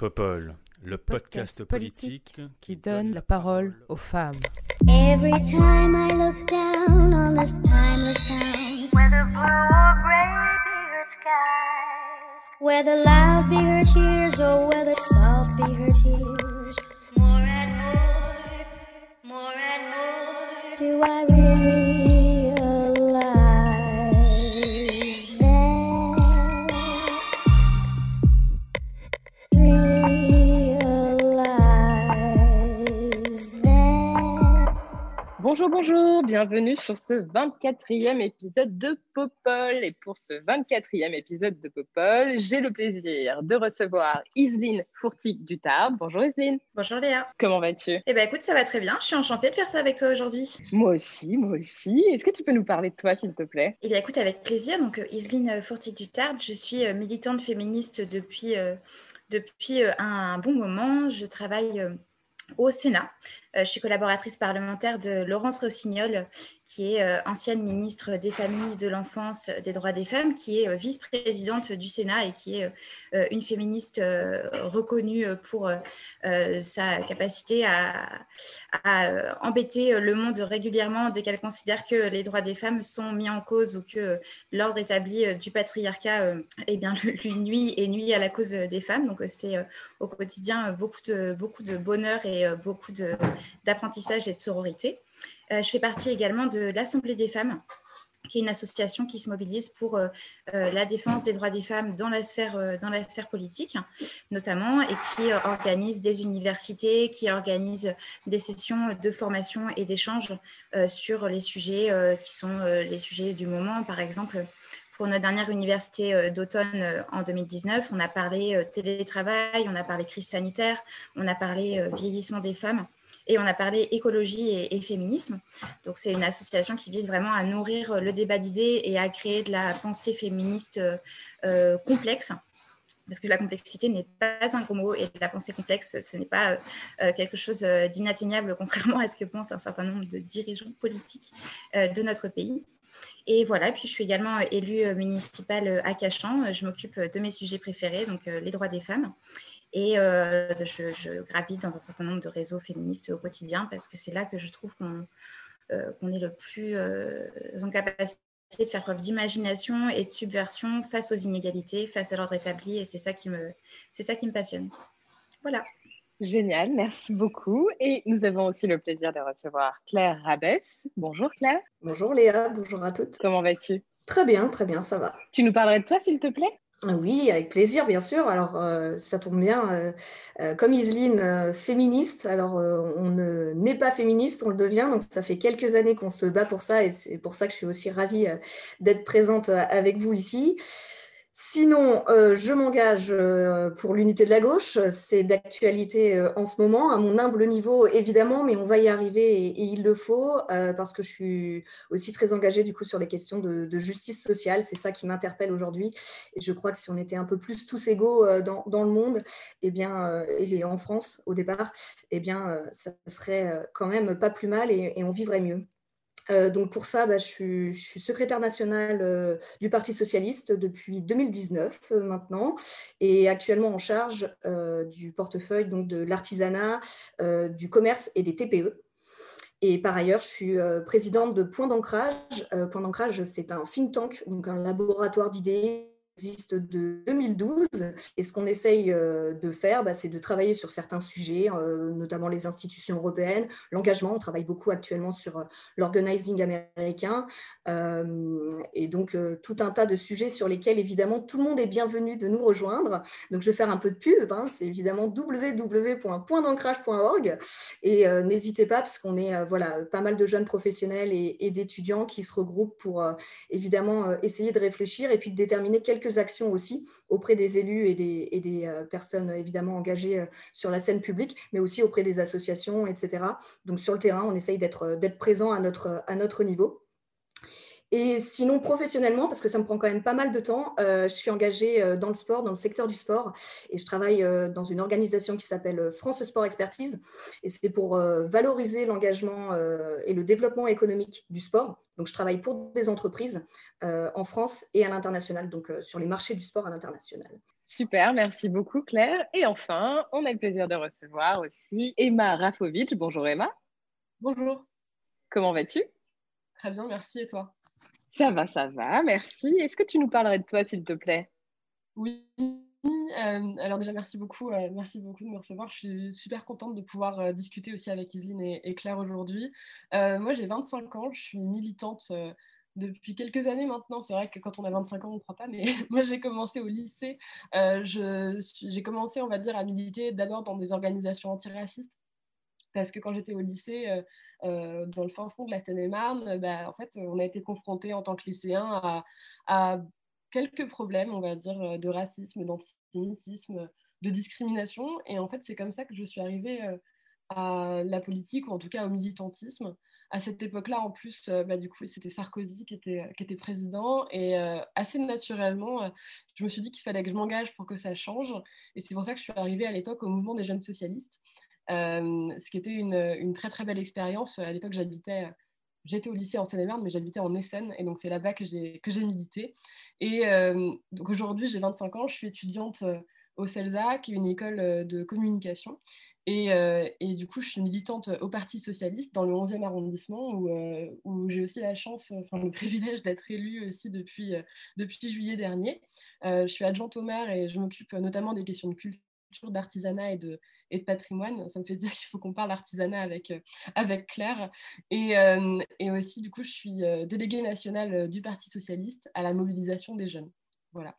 Popol, le podcast, politique, qui donne la parole aux femmes. Every time I look down on this timeless town, whether blue or gray be her skies, whether loud be her cheers or whether soft be her tears, more and more, more and more, do I Bonjour, bonjour, bienvenue sur ce 24e épisode de Popol. Et pour ce 24e épisode de Popol, j'ai le plaisir de recevoir Iseline Fourtic du Tarbes. Bonjour Iseline, Bonjour Léa. comment vas-tu? Eh ben écoute, ça va très bien. Je suis enchantée de faire ça avec toi aujourd'hui. Moi aussi, moi aussi. Est-ce que tu peux nous parler de toi, s'il te plaît? Eh bien écoute, avec plaisir. Donc euh, Iseline Fourtic du Tarbes, je suis euh, militante féministe depuis, euh, depuis euh, un, bon moment. Je travaille euh, au Sénat. Euh, je suis collaboratrice parlementaire de Laurence Rossignol, qui est euh, ancienne ministre des Familles, de l'Enfance, des Droits des Femmes, qui est euh, vice-présidente du Sénat et qui est une féministe reconnue pour sa capacité à, embêter le monde régulièrement dès qu'elle considère que les droits des femmes sont mis en cause ou que l'ordre établi du patriarcat eh bien, lui nuit et nuit à la cause des femmes. Donc c'est au quotidien beaucoup de, beaucoup de bonheur et beaucoup de- d'apprentissage et de sororité. Euh, je fais partie également de l'Assemblée des femmes qui est une association qui se mobilise pour euh, euh, la défense des droits des femmes dans la sphère, dans la sphère politique, notamment, et qui organise des universités, qui organise des sessions de formation et d'échange sur les sujets qui sont les sujets du moment. Par exemple, pour notre dernière université d'automne en 2019, on a parlé télétravail, on a parlé crise sanitaire, on a parlé vieillissement des femmes et on a parlé écologie et, féminisme. Donc c'est une association qui vise vraiment à nourrir euh, le débat d'idées et à créer de la pensée féministe euh, euh, complexe. Parce que la complexité n'est pas un gros mot et la pensée complexe, ce n'est pas quelque chose d'inatteignable, contrairement à ce que pensent un certain nombre de dirigeants politiques de notre pays. Et voilà, puis je suis également élue municipale à Cachan. Je m'occupe de mes sujets préférés, donc les droits des femmes. Et euh, je, je gravite dans un certain nombre de réseaux féministes au quotidien parce que c'est là que je trouve qu'on euh, est le plus euh, en capacité de faire preuve d'imagination et de subversion face aux inégalités, face à l'ordre établi. Et c'est ça qui me, c'est ça qui me passionne. Voilà. Génial, merci beaucoup. Et nous avons aussi le plaisir de recevoir Claire Rabès. Bonjour Claire, Bonjour Léa, bonjour à toutes. comment vas-tu? Très bien, très bien, ça va. Tu nous parlerais de toi, s'il te plaît? Oui, avec plaisir, bien sûr. Alors, euh, ça tombe bien. euh, euh, comme Iseline, féministe, alors on ne n'est pas féministe, on le devient. Donc, ça fait quelques années qu'on se bat pour ça et c'est pour ça que je suis aussi ravie d'être présente avec vous ici. Sinon, euh, je m'engage euh, pour l'unité de la gauche. C'est d'actualité euh, en ce moment, à mon humble niveau, évidemment, mais on va y arriver et, et il le faut parce que je suis aussi très engagée du coup sur les questions de, justice sociale. C'est ça qui m'interpelle aujourd'hui. Et je crois que si on était un peu plus tous égaux dans, le monde, eh bien, et en France au départ, eh bien, ça serait quand même pas plus mal et, et on vivrait mieux. Euh, donc pour ça, bah, je, suis, secrétaire nationale euh, du Parti socialiste depuis 2019 euh, maintenant et actuellement en charge du portefeuille donc, de l'artisanat, du commerce et des TPE. Et par ailleurs, je suis présidente de Point d'ancrage. Point d'ancrage, c'est un think tank, donc un laboratoire d'idées existe de 2012. Et ce qu'on essaye euh, de faire, bah, c'est de travailler sur certains sujets, euh, notamment les institutions européennes, l'engagement. On travaille beaucoup actuellement sur euh, l'organizing américain. Et donc, tout un tas de sujets sur lesquels, évidemment, tout le monde est bienvenu de nous rejoindre. Donc, je vais faire un peu de pub. hein. c'est évidemment www.pointdancrage.org. Et n'hésitez pas, parce qu'on est voilà, pas mal de jeunes professionnels et, d'étudiants qui se regroupent pour évidemment essayer de réfléchir et puis de déterminer quelques actions aussi auprès des élus et des, euh, personnes évidemment engagées euh, sur la scène publique, mais aussi auprès des associations, etc. Donc sur le terrain, on essaye d'être d'être présent à notre, à notre niveau. Et sinon, professionnellement, parce que ça me prend quand même pas mal de temps, euh, je suis engagée euh, dans le sport, dans le secteur du sport, et je travaille euh, dans une organisation qui s'appelle France Sport Expertise, et c'est pour valoriser l'engagement et le développement économique du sport. Donc, je travaille pour des entreprises en France et à l'international, donc sur les marchés du sport à l'international. Super, merci beaucoup Claire. Et enfin, on a le plaisir de recevoir aussi Emma Rafovic. Bonjour Emma. Bonjour. Comment vas-tu? Très bien, merci. Et toi? Ça va, ça va, merci. Est-ce que tu nous parlerais de toi, s'il te plaît? Oui. Euh, alors déjà, merci beaucoup, euh, merci beaucoup de me recevoir. Je suis super contente de pouvoir euh, discuter aussi avec Isline et, Claire aujourd'hui. moi, j'ai 25 ans, je suis militante depuis quelques années maintenant. C'est vrai que quand on a 25 ans, on ne croit pas, mais moi, j'ai commencé au lycée. j'ai commencé, on va dire, à militer d'abord dans des organisations antiracistes parce que quand j'étais au lycée, euh, euh, dans le fin fond de la Seine-et-Marne, bah, en fait, on a été confrontés en tant que lycéens à, quelques problèmes, on va dire, euh, de racisme, d'antisémitisme, de discrimination. Et en fait, c'est comme ça que je suis arrivée à la politique, ou en tout cas au militantisme. À cette époque-là, en plus, bah, du coup, c'était Sarkozy qui était président. Et assez naturellement, je me suis dit qu'il fallait que je m'engage pour que ça change. Et c'est pour ça que je suis arrivée à l'époque au mouvement des jeunes socialistes. Euh, ce qui était une, très très belle expérience. À l'époque, j'habitais j'étais au lycée en Seine-et-Marne, mais j'habitais en Essen, et donc c'est là-bas que j'ai, que j'ai milité. Et euh, donc aujourd'hui, j'ai 25 ans, je suis étudiante euh, au CELSA, qui est une école de communication. Et, et, du coup, je suis militante au Parti Socialiste dans le 11e arrondissement, où, où j'ai aussi la chance, enfin le privilège d'être élue aussi depuis, depuis juillet dernier. je suis adjointe au maire et je m'occupe notamment des questions de culture d'artisanat et de, et de patrimoine. Ça me fait dire qu'il faut qu'on parle artisanat avec, euh, avec Claire. Et, euh, et, aussi, du coup, je suis euh, déléguée nationale du Parti socialiste à la mobilisation des jeunes. Voilà.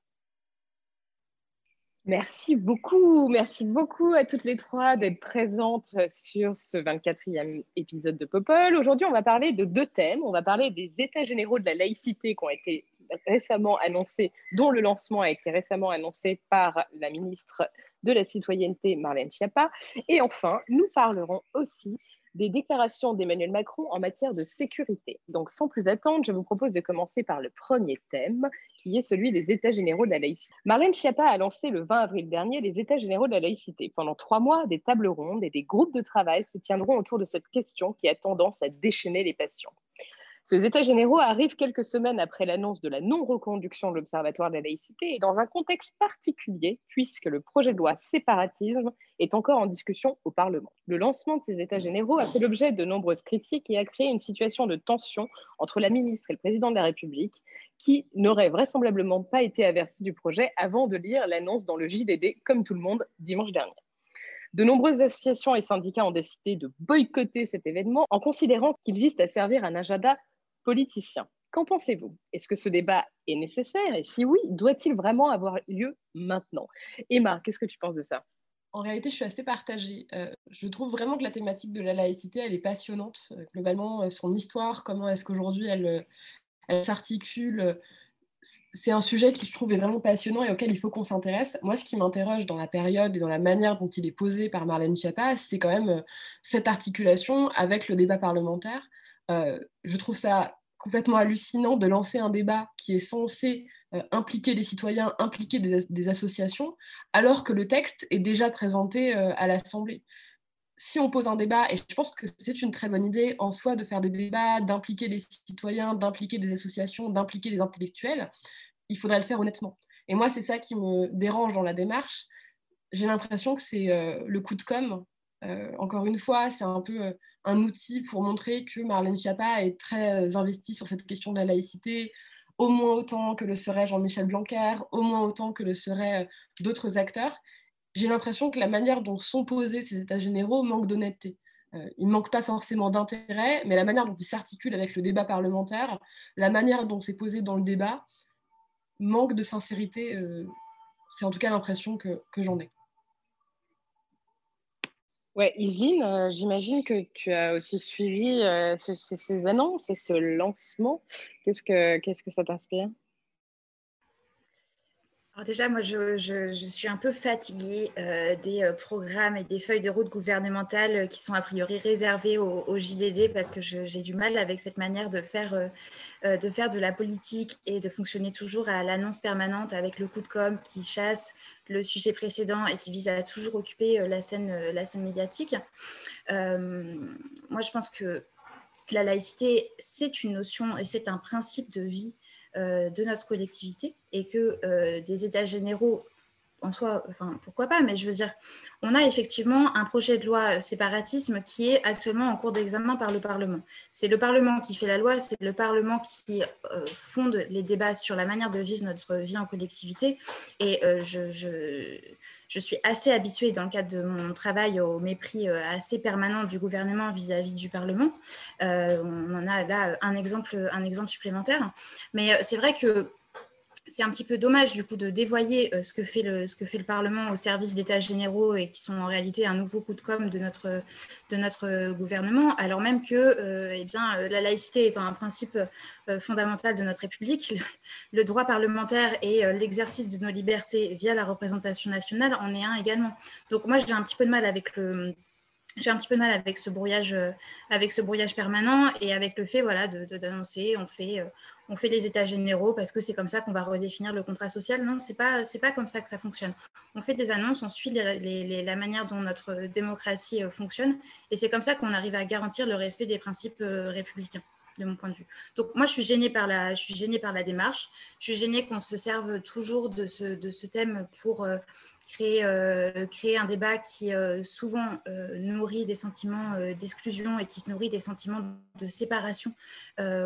Merci beaucoup, merci beaucoup à toutes les trois d'être présentes sur ce 24e épisode de Popol. Aujourd'hui, on va parler de deux thèmes. On va parler des états généraux de la laïcité qui ont été récemment annoncés, dont le lancement a été récemment annoncé par la ministre de la citoyenneté, Marlène Schiappa. Et enfin, nous parlerons aussi des déclarations d'Emmanuel Macron en matière de sécurité. Donc, sans plus attendre, je vous propose de commencer par le premier thème, qui est celui des États généraux de la laïcité. Marlène Schiappa a lancé le 20 avril dernier les États généraux de la laïcité. Pendant trois mois, des tables rondes et des groupes de travail se tiendront autour de cette question qui a tendance à déchaîner les passions. Ces États généraux arrivent quelques semaines après l'annonce de la non-reconduction de l'Observatoire de la laïcité et dans un contexte particulier, puisque le projet de loi séparatisme est encore en discussion au Parlement. Le lancement de ces États généraux a fait l'objet de nombreuses critiques et a créé une situation de tension entre la ministre et le président de la République, qui n'aurait vraisemblablement pas été averti du projet avant de lire l'annonce dans le JDD, comme tout le monde, dimanche dernier. De nombreuses associations et syndicats ont décidé de boycotter cet événement en considérant qu'il vise à servir un agenda politicien. Qu'en pensez-vous? Est-ce que ce débat est nécessaire? Et si oui, doit-il vraiment avoir lieu maintenant? Emma, qu'est-ce que tu penses de ça? En réalité, je suis assez partagée. Euh, je trouve vraiment que la thématique de la laïcité, elle est passionnante. Euh, globalement, euh, son histoire, comment est-ce qu'aujourd'hui elle, elle s'articule, c'est un sujet qui, je trouve, est vraiment passionnant et auquel il faut qu'on s'intéresse. Moi, ce qui m'interroge dans la période et dans la manière dont il est posé par Marlène Schiappa, c'est quand même cette articulation avec le débat parlementaire. Je trouve ça complètement hallucinant de lancer un débat qui est censé euh, impliquer les citoyens, impliquer des, associations, alors que le texte est déjà présenté euh, à l'Assemblée. Si on pose un débat, et je pense que c'est une très bonne idée en soi de faire des débats, d'impliquer les citoyens, d'impliquer des associations, d'impliquer les intellectuels, il faudrait le faire honnêtement. Et moi, c'est ça qui me dérange dans la démarche. J'ai l'impression que c'est euh, le coup de com' Euh, encore une fois, c'est un peu euh, un outil pour montrer que Marlène Schiappa est très euh, investie sur cette question de la laïcité, au moins autant que le serait Jean-Michel Blanquer, au moins autant que le seraient d'autres acteurs. J'ai l'impression que la manière dont sont posés ces états généraux manque d'honnêteté. il ne manque pas forcément d'intérêt, mais la manière dont ils s'articulent avec le débat parlementaire, la manière dont c'est posé dans le débat, manque de sincérité. c'est en tout cas l'impression que j'en ai. Ouais, Isine, euh, j'imagine que tu as aussi suivi euh, ces, annonces et ce lancement. Qu'est-ce que, qu'est-ce que ça t'inspire? Déjà, moi, je, suis un peu fatiguée euh, des euh, programmes et des feuilles de route gouvernementales euh, qui sont a priori réservées au, JDD parce que j'ai du mal avec cette manière de faire, de la politique et de fonctionner toujours à l'annonce permanente avec le coup de com qui chasse le sujet précédent et qui vise à toujours occuper la scène, médiatique. moi, je pense que la laïcité, c'est une notion et c'est un principe de vie de notre collectivité et que euh, des états généraux en soi, enfin pourquoi pas, mais je veux dire, on a effectivement un projet de loi euh, séparatisme qui est actuellement en cours d'examen par le Parlement. C'est le Parlement qui fait la loi, c'est le Parlement qui euh, fonde les débats sur la manière de vivre notre vie en collectivité. Et euh, je, je, suis assez habituée dans le cadre de mon travail au mépris assez permanent du gouvernement vis-à-vis du Parlement. on en a là un exemple, un exemple supplémentaire. Mais c'est vrai que c'est un petit peu dommage du coup de dévoyer euh, ce, que fait le, ce que fait le Parlement au service d'états généraux et qui sont en réalité un nouveau coup de com de notre, de notre gouvernement, alors même que euh, eh bien, la laïcité étant un principe euh, fondamental de notre République, le, droit parlementaire et l'exercice de nos libertés via la représentation nationale en est un également. Donc moi j'ai un petit peu de mal avec le j'ai un petit peu de mal avec ce brouillage, euh, avec ce brouillage permanent et avec le fait voilà, d'annoncer on, fait, euh, on fait les états généraux parce que c'est comme ça qu'on va redéfinir le contrat social. Non, ce n'est pas, c'est pas comme ça que ça fonctionne. On fait des annonces, on suit la manière dont notre démocratie euh, fonctionne et c'est comme ça qu'on arrive à garantir le respect des principes républicains de mon point de vue. Donc moi, je suis gênée par la, démarche. Je suis gênée qu'on se serve toujours de ce, de ce thème pour créer, euh, créer un débat qui euh, souvent euh, nourrit des sentiments d'exclusion et qui nourrit des sentiments de séparation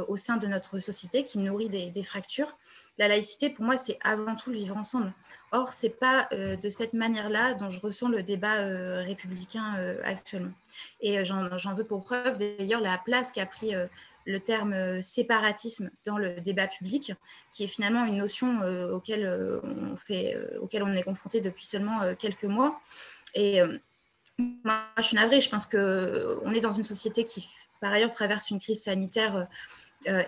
au sein de notre société, qui nourrit des, fractures. La laïcité, pour moi, c'est avant tout le vivre ensemble. Or, ce n'est pas de cette manière-là dont je ressens le débat républicain actuellement. Et j'en veux pour preuve d'ailleurs la place qu'a pris le terme euh, séparatisme dans le débat public, qui est finalement une notion euh, auquel, euh, on fait, auquel on est confronté depuis seulement quelques mois. Et moi, je suis navrée, je pense qu'on est dans une société qui, par ailleurs, traverse une crise sanitaire euh,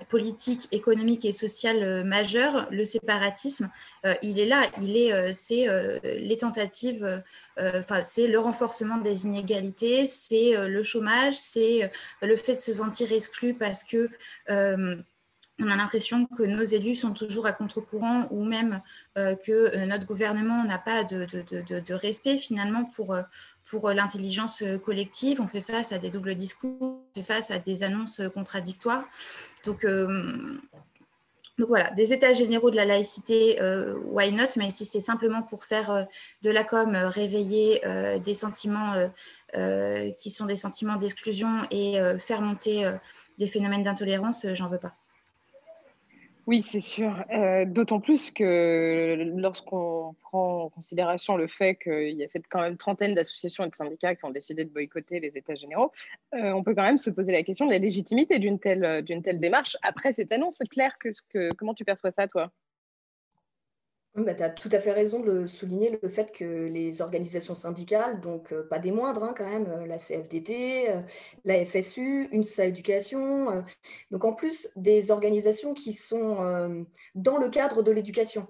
politique, économique et sociale euh, majeure, le séparatisme, euh, il est là. Il est, c'est les tentatives, enfin, c'est le renforcement des inégalités, c'est le chômage, c'est le fait de se sentir exclu parce que on a l'impression que nos élus sont toujours à contre-courant ou même que notre gouvernement n'a pas de, respect finalement pour, pour l'intelligence collective. On fait face à des doubles discours, on fait face à des annonces contradictoires. Donc, euh, voilà, des états généraux de la laïcité, euh, why not? Mais si c'est simplement pour faire euh, de la com, réveiller des sentiments qui sont des sentiments d'exclusion et faire monter des phénomènes d'intolérance, j'en veux pas. Oui, c'est sûr. Euh, d'autant plus que lorsqu'on prend en considération le fait qu'il y a cette quand même trentaine d'associations et de syndicats qui ont décidé de boycotter les États généraux, euh, on peut quand même se poser la question de la légitimité d'une telle, telle démarche après cette annonce. Claire, que, que, comment tu perçois ça, toi? Bah, tu as tout à fait raison de souligner le fait que les organisations syndicales, donc euh, pas des moindres hein, quand même, euh, la CFDT, euh, la FSU, UNSA Éducation, donc en plus des organisations qui sont dans le cadre de l'éducation.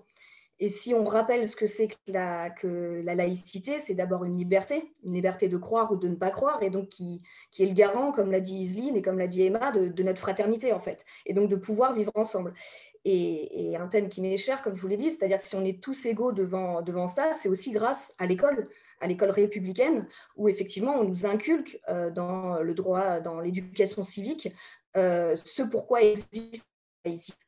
Et si on rappelle ce que c'est que la, laïcité, c'est d'abord une liberté, une liberté de croire ou de ne pas croire, et donc qui, est le garant, comme l'a dit Isline et comme l'a dit Emma, de, de, notre fraternité en fait, et donc de pouvoir vivre ensemble. Et, un thème qui m'est cher, comme je vous l'ai dit, c'est-à-dire que si on est tous égaux devant, devant ça, c'est aussi grâce à l'école, à l'école républicaine, où effectivement on nous inculque euh, dans le droit, dans l'éducation civique, euh, ce pourquoi existe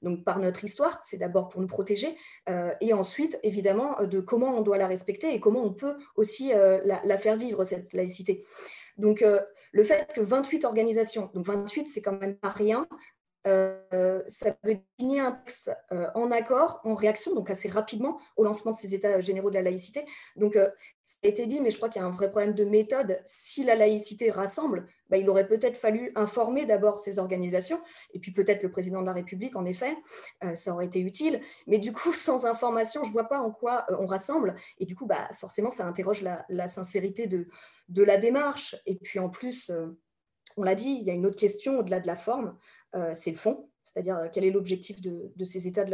Donc par notre histoire, c'est d'abord pour nous protéger, euh, et ensuite évidemment de comment on doit la respecter et comment on peut aussi la, la, faire vivre, cette laïcité. Donc le fait que 28 organisations, donc 28 c'est quand même pas rien, euh, ça veut signer un texte euh, en accord, en réaction, donc assez rapidement au lancement de ces états généraux de la laïcité. Donc, euh, ça a été dit, mais je crois qu'il y a un vrai problème de méthode. Si la laïcité rassemble, bah, il aurait peut-être fallu informer d'abord ces organisations, et puis peut-être le président de la République, en effet, ça aurait été utile. Mais du coup, sans information, je ne vois pas en quoi on rassemble. Et du coup, bah, forcément, ça interroge la, sincérité de, la démarche. Et puis en plus, on l'a dit, il y a une autre question au-delà de la forme. Euh, c'est le fond. c'est-à-dire euh, quel est l'objectif de, ces états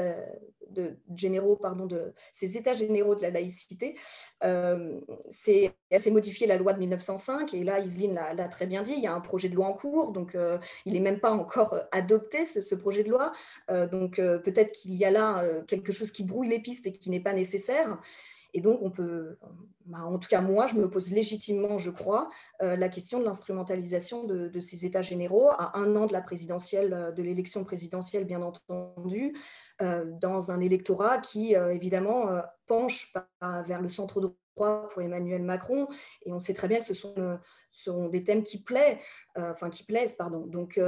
généraux, pardon, de ces états généraux de la laïcité. Euh, c'est modifié la loi de 1905 et là, Iseline l'a très bien dit, il y a un projet de loi en cours, donc euh, il n'est même pas encore adopté ce, projet de loi. donc peut-être qu'il y a là quelque chose qui brouille les pistes et qui n'est pas nécessaire. Et donc, on peut, bah, en tout cas, moi, je me pose légitimement, je crois, euh, la question de l'instrumentalisation de, ces États généraux à un an de la présidentielle, euh, de l'élection présidentielle, bien entendu, euh, dans un électorat qui, évidemment, penche vers le centre droit pour Emmanuel Macron. Et on sait très bien que ce sont, des thèmes qui plaisent, enfin qui plaisent, pardon. Donc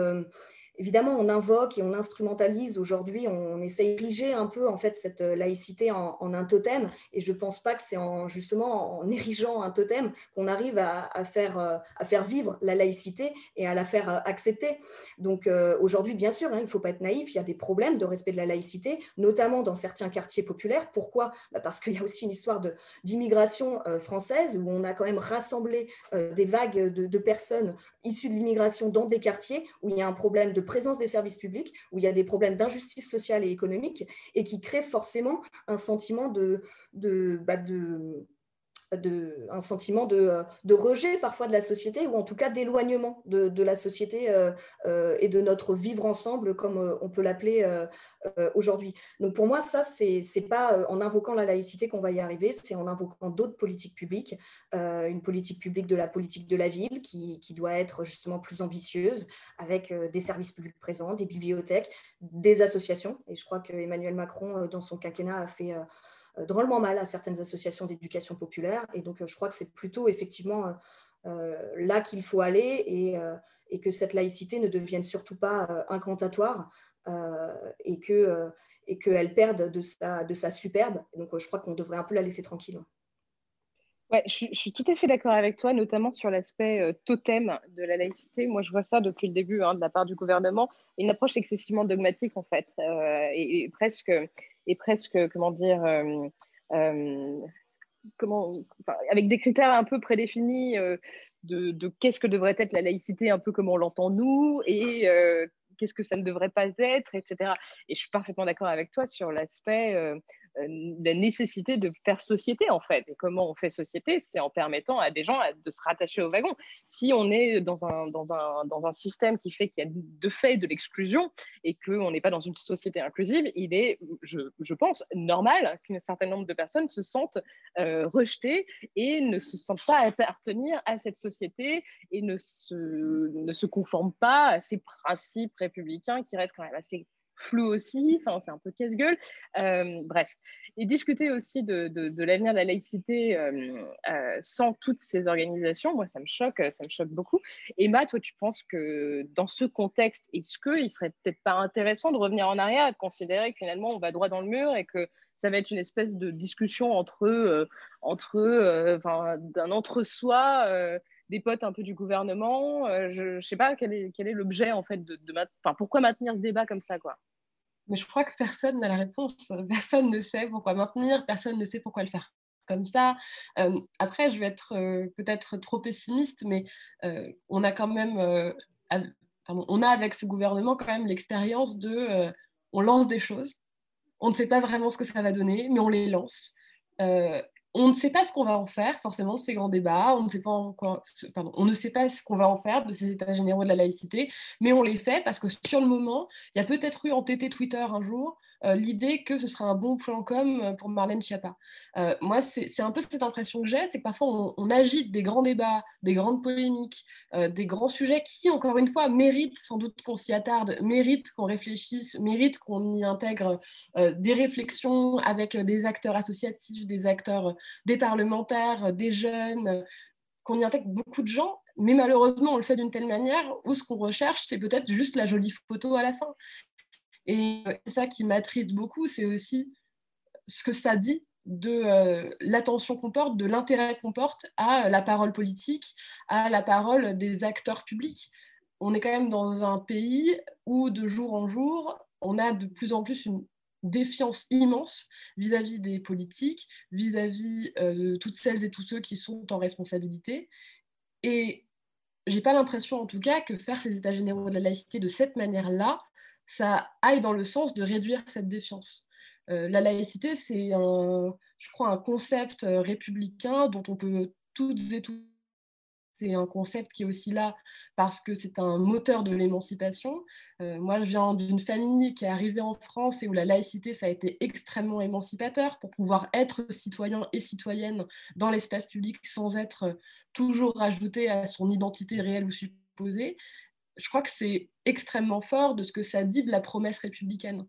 évidemment, on invoque et on instrumentalise aujourd'hui, on essaie d'ériger un peu en fait cette euh, laïcité en, un totem. Et je ne pense pas que c'est en, justement en érigeant un totem qu'on arrive à, faire, euh, à faire vivre la laïcité et à la faire euh, accepter. Donc aujourd'hui, bien sûr, hein, il ne faut pas être naïf, il y a des problèmes de respect de la laïcité, notamment dans certains quartiers populaires. Pourquoi? Bah, Parce qu'il y a aussi une histoire d'immigration française où on a quand même rassemblé des vagues de, de personnes issues de l'immigration dans des quartiers où il y a un problème de présence des services publics, où il y a des problèmes d'injustice sociale et économique, et qui créent forcément un sentiment de, de, bah, de de, un sentiment de, rejet parfois de la société ou en tout cas d'éloignement de, la société euh, euh, et de notre vivre ensemble comme euh, on peut l'appeler aujourd'hui. Donc pour moi, ça, c'est n'est pas en invoquant la laïcité qu'on va y arriver, c'est en invoquant d'autres politiques publiques, une politique publique de la politique de la ville qui, qui doit être justement plus ambitieuse avec des services publics présents, des bibliothèques, des associations. Et je crois que Emmanuel Macron, dans son quinquennat, a fait drôlement mal à certaines associations d'éducation populaire. Et donc, euh, je crois que c'est plutôt effectivement euh, là qu'il faut aller et, et, que cette laïcité ne devienne surtout pas incantatoire et que et qu'elle perde de sa, de sa superbe. Donc, je crois qu'on devrait un peu la laisser tranquille. Ouais, je, suis tout à fait d'accord avec toi, notamment sur l'aspect totem de la laïcité. Moi, je vois ça depuis le début hein, de la part du gouvernement, une approche excessivement dogmatique, en fait, et, presque et presque, comment dire, euh, euh, comment, avec des critères un peu prédéfinis euh, de, qu'est-ce que devrait être la laïcité, un peu comme on l'entend nous, et qu'est-ce que ça ne devrait pas être, etc. Et je suis parfaitement d'accord avec toi sur l'aspect la nécessité de faire société en fait. Et comment on fait société C'est en permettant à des gens de se rattacher au wagon. Si on est dans un, dans un, dans un système qui fait qu'il y a de fait de l'exclusion et qu'on n'est pas dans une société inclusive, il est, je, je pense, normal qu'un certain nombre de personnes se sentent euh, rejetées et ne se sentent pas appartenir à cette société et ne se, ne se conforment pas à ces principes républicains qui restent quand même assez flou aussi, enfin, c'est un peu casse-gueule. Euh, bref, et discuter aussi de, de, l'avenir de la laïcité euh, euh, sans toutes ces organisations, moi, ça me choque, ça me choque beaucoup. Emma, toi, tu penses que dans ce contexte, est-ce qu'il serait peut-être pas intéressant de revenir en arrière de considérer que finalement, on va droit dans le mur et que ça va être une espèce de discussion entre, entre enfin, d'un entre-soi des potes un peu du gouvernement. je ne sais pas quel est, quel est l'objet en fait de, de enfin, pourquoi maintenir ce débat comme ça quoi? Mais je crois que personne n'a la réponse. Personne ne sait pourquoi maintenir, personne ne sait pourquoi le faire comme ça. Euh, après, je vais être euh, peut-être trop pessimiste, mais euh, on a quand même, on a avec ce gouvernement quand même l'expérience de, on lance des choses, on ne sait pas vraiment ce que ça va donner, mais on les lance on ne sait pas ce qu'on va en faire, forcément, ces grands débats. On ne sait pas, ce qu'on va en faire de ces états généraux de la laïcité, mais on les fait parce que sur le moment, il y a peut-être eu en TT Twitter un jour l'idée que ce sera un bon plan com euh, pour Marlène Schiappa. Euh, moi, c'est un peu cette impression que j'ai, c'est que parfois on, agite des grands débats, des grandes polémiques, des grands sujets qui, encore une fois, méritent sans doute qu'on s'y attarde, méritent qu'on réfléchisse, méritent qu'on y intègre des réflexions avec des acteurs associatifs, des acteurs, des parlementaires, des jeunes, qu'on y intègre beaucoup de gens, mais malheureusement, on le fait d'une telle manière où ce qu'on recherche, c'est peut-être juste la jolie photo à la fin. Et c'est ça qui m'attriste beaucoup, c'est aussi ce que ça dit de euh, l'attention qu'on porte, de l'intérêt qu'on porte à la parole politique, à la parole des acteurs publics. On est quand même dans un pays où de jour en jour, on a de plus en plus une défiance immense vis-à-vis des politiques, vis-à-vis euh, de toutes celles et tous ceux qui sont en responsabilité. Et j'ai pas l'impression en tout cas que faire ces états généraux de la laïcité de cette manière-là ça aille dans le sens de réduire cette défiance. la laïcité, c'est, je crois, un concept républicain dont on peut toutes et tous c'est un concept qui est aussi là parce que c'est un moteur de l'émancipation. Euh, moi, je viens d'une famille qui est arrivée en France et où la laïcité, ça a été extrêmement émancipateur pour pouvoir être citoyen et citoyenne dans l'espace public sans être toujours ajouté à son identité réelle ou supposée. Je crois que c'est extrêmement fort de ce que ça dit de la promesse républicaine.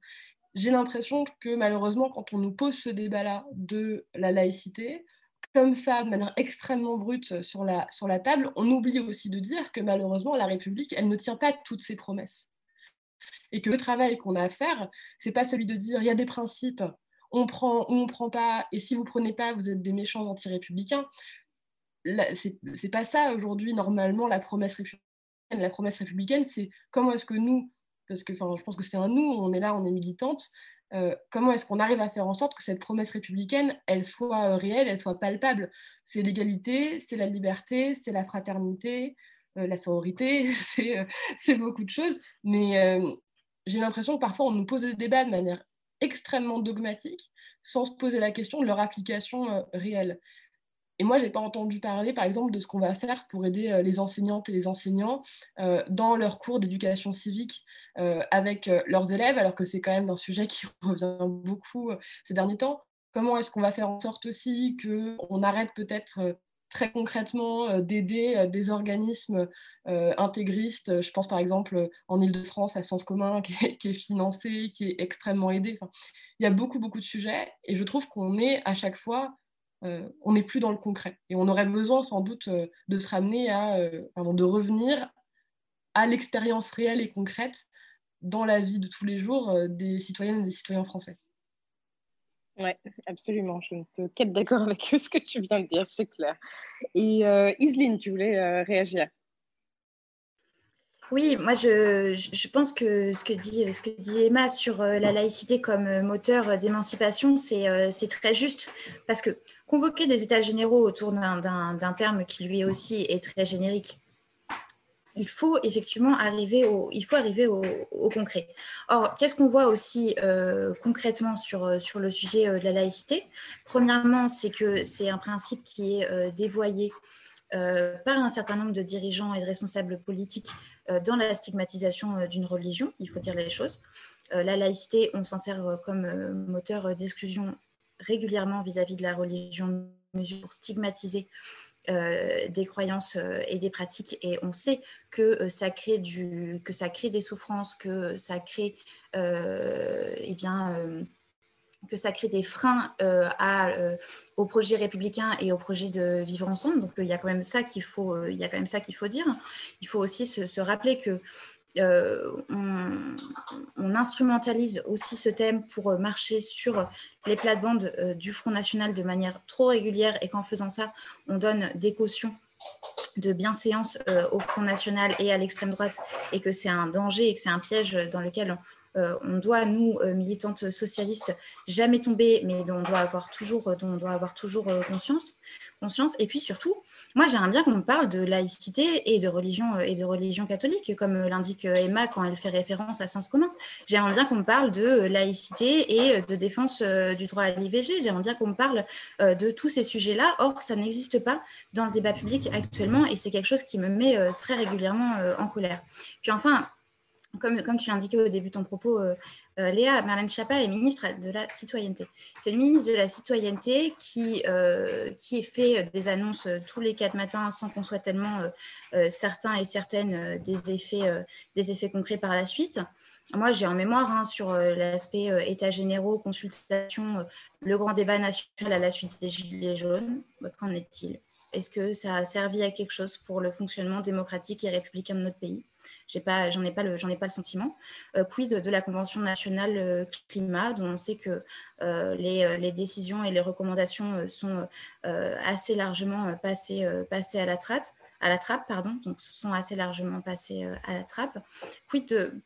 J'ai l'impression que malheureusement, quand on nous pose ce débat-là de la laïcité, comme ça, de manière extrêmement brute sur la, sur la table, on oublie aussi de dire que malheureusement, la République, elle ne tient pas toutes ses promesses. Et que le travail qu'on a à faire, c'est pas celui de dire il y a des principes, on prend ou on prend pas, et si vous prenez pas, vous êtes des méchants anti-républicains. C'est pas ça aujourd'hui, normalement, la promesse républicaine. La promesse républicaine, c'est comment est-ce que nous, parce que je pense que c'est un nous, on est là, on est militante, euh, comment est-ce qu'on arrive à faire en sorte que cette promesse républicaine, elle soit euh, réelle, elle soit palpable? C'est l'égalité, c'est la liberté, c'est la fraternité, euh, la sororité, c'est beaucoup de choses. Mais j'ai l'impression que parfois on nous pose des débats de manière extrêmement dogmatique, sans se poser la question de leur application réelle. Et moi, je n'ai pas entendu parler, par exemple, de ce qu'on va faire pour aider euh, les enseignantes et les enseignants euh, dans leurs cours d'éducation civique euh, avec leurs élèves, alors que c'est quand même un sujet qui revient beaucoup ces derniers temps. Comment est-ce qu'on va faire en sorte aussi qu'on arrête peut-être très concrètement d'aider des organismes intégristes. Je pense par exemple en Ile-de-France à Sens commun qui est, financé, qui est extrêmement aidé. Il y a beaucoup, beaucoup de sujets et je trouve qu'on est à chaque fois euh, on n'est plus dans le concret. Et on aurait besoin sans doute euh, de se ramener à, euh, de revenir à l'expérience réelle et concrète dans la vie de tous les jours des citoyennes et des citoyens français. Oui, absolument. Je ne peux qu'être d'accord avec ce que tu viens de dire, c'est clair. Et Isline, tu voulais réagir oui, moi je, pense que ce que, dit, Emma sur euh, la laïcité comme euh, moteur d'émancipation, euh, c'est très juste. Parce que convoquer des états généraux autour d'un terme qui lui aussi est très générique, il faut effectivement arriver au, concret. Or, qu'est-ce qu'on voit aussi concrètement sur, le sujet de la laïcité? Premièrement, c'est que c'est un principe qui est dévoyé par un certain nombre de dirigeants et de responsables politiques euh, dans la stigmatisation euh, d'une religion, il faut dire les choses. la laïcité, on s'en sert comme moteur d'exclusion régulièrement vis-à-vis de la religion pour stigmatiser des croyances et des pratiques et on sait que ça crée du que ça crée des souffrances que ça crée eh bien que ça crée des freins euh, euh, au projet républicain et au projet de vivre ensemble. Donc, il y a quand même ça qu'il faut, euh, il y a quand même ça qu'il faut dire. Il faut aussi se, rappeler que on, instrumentalise aussi ce thème pour marcher sur les plates-bandes du Front National de manière trop régulière et qu'en faisant ça, on donne des cautions de bienséance au Front National et à l'extrême droite et que c'est un danger et que c'est un piège dans lequel euh, on doit, nous, euh, militantes socialistes, jamais tomber, mais dont on doit avoir toujours, dont on doit avoir toujours euh, conscience, conscience. Et puis surtout, moi, j'aimerais bien qu'on parle de laïcité et de religion et de religion catholique, comme l'indique Emma quand elle fait référence à Sens commun. J'aimerais bien qu'on me parle de laïcité et de défense du droit à l'IVG. J'aimerais bien qu'on me parle de tous ces sujets-là. Or, ça n'existe pas dans le débat public actuellement et c'est quelque chose qui me met très régulièrement en colère. Puis enfin, comme, comme tu l'indiquais au début de ton propos, euh, euh, Léa, Marlène Schiappa est ministre de la citoyenneté. C'est le ministre de la citoyenneté qui, euh, qui fait des annonces tous les quatre matins sans qu'on soit tellement certains et certaines des, effets, des effets concrets par la suite. Moi, j'ai en mémoire hein, sur l'aspect état généraux, consultation, le grand débat national à la suite des Gilets jaunes. Qu'en est-il? Est-ce que ça a servi à quelque chose pour le fonctionnement démocratique et républicain de notre pays? J'en ai, pas le, ai pas le sentiment. Euh, quid de la Convention nationale euh, climat, dont on sait que euh, les, décisions et les recommandations sont assez largement passées, passées à la trappe, à la trappe, pardon, donc sont assez largement passées à la trappe. Quid de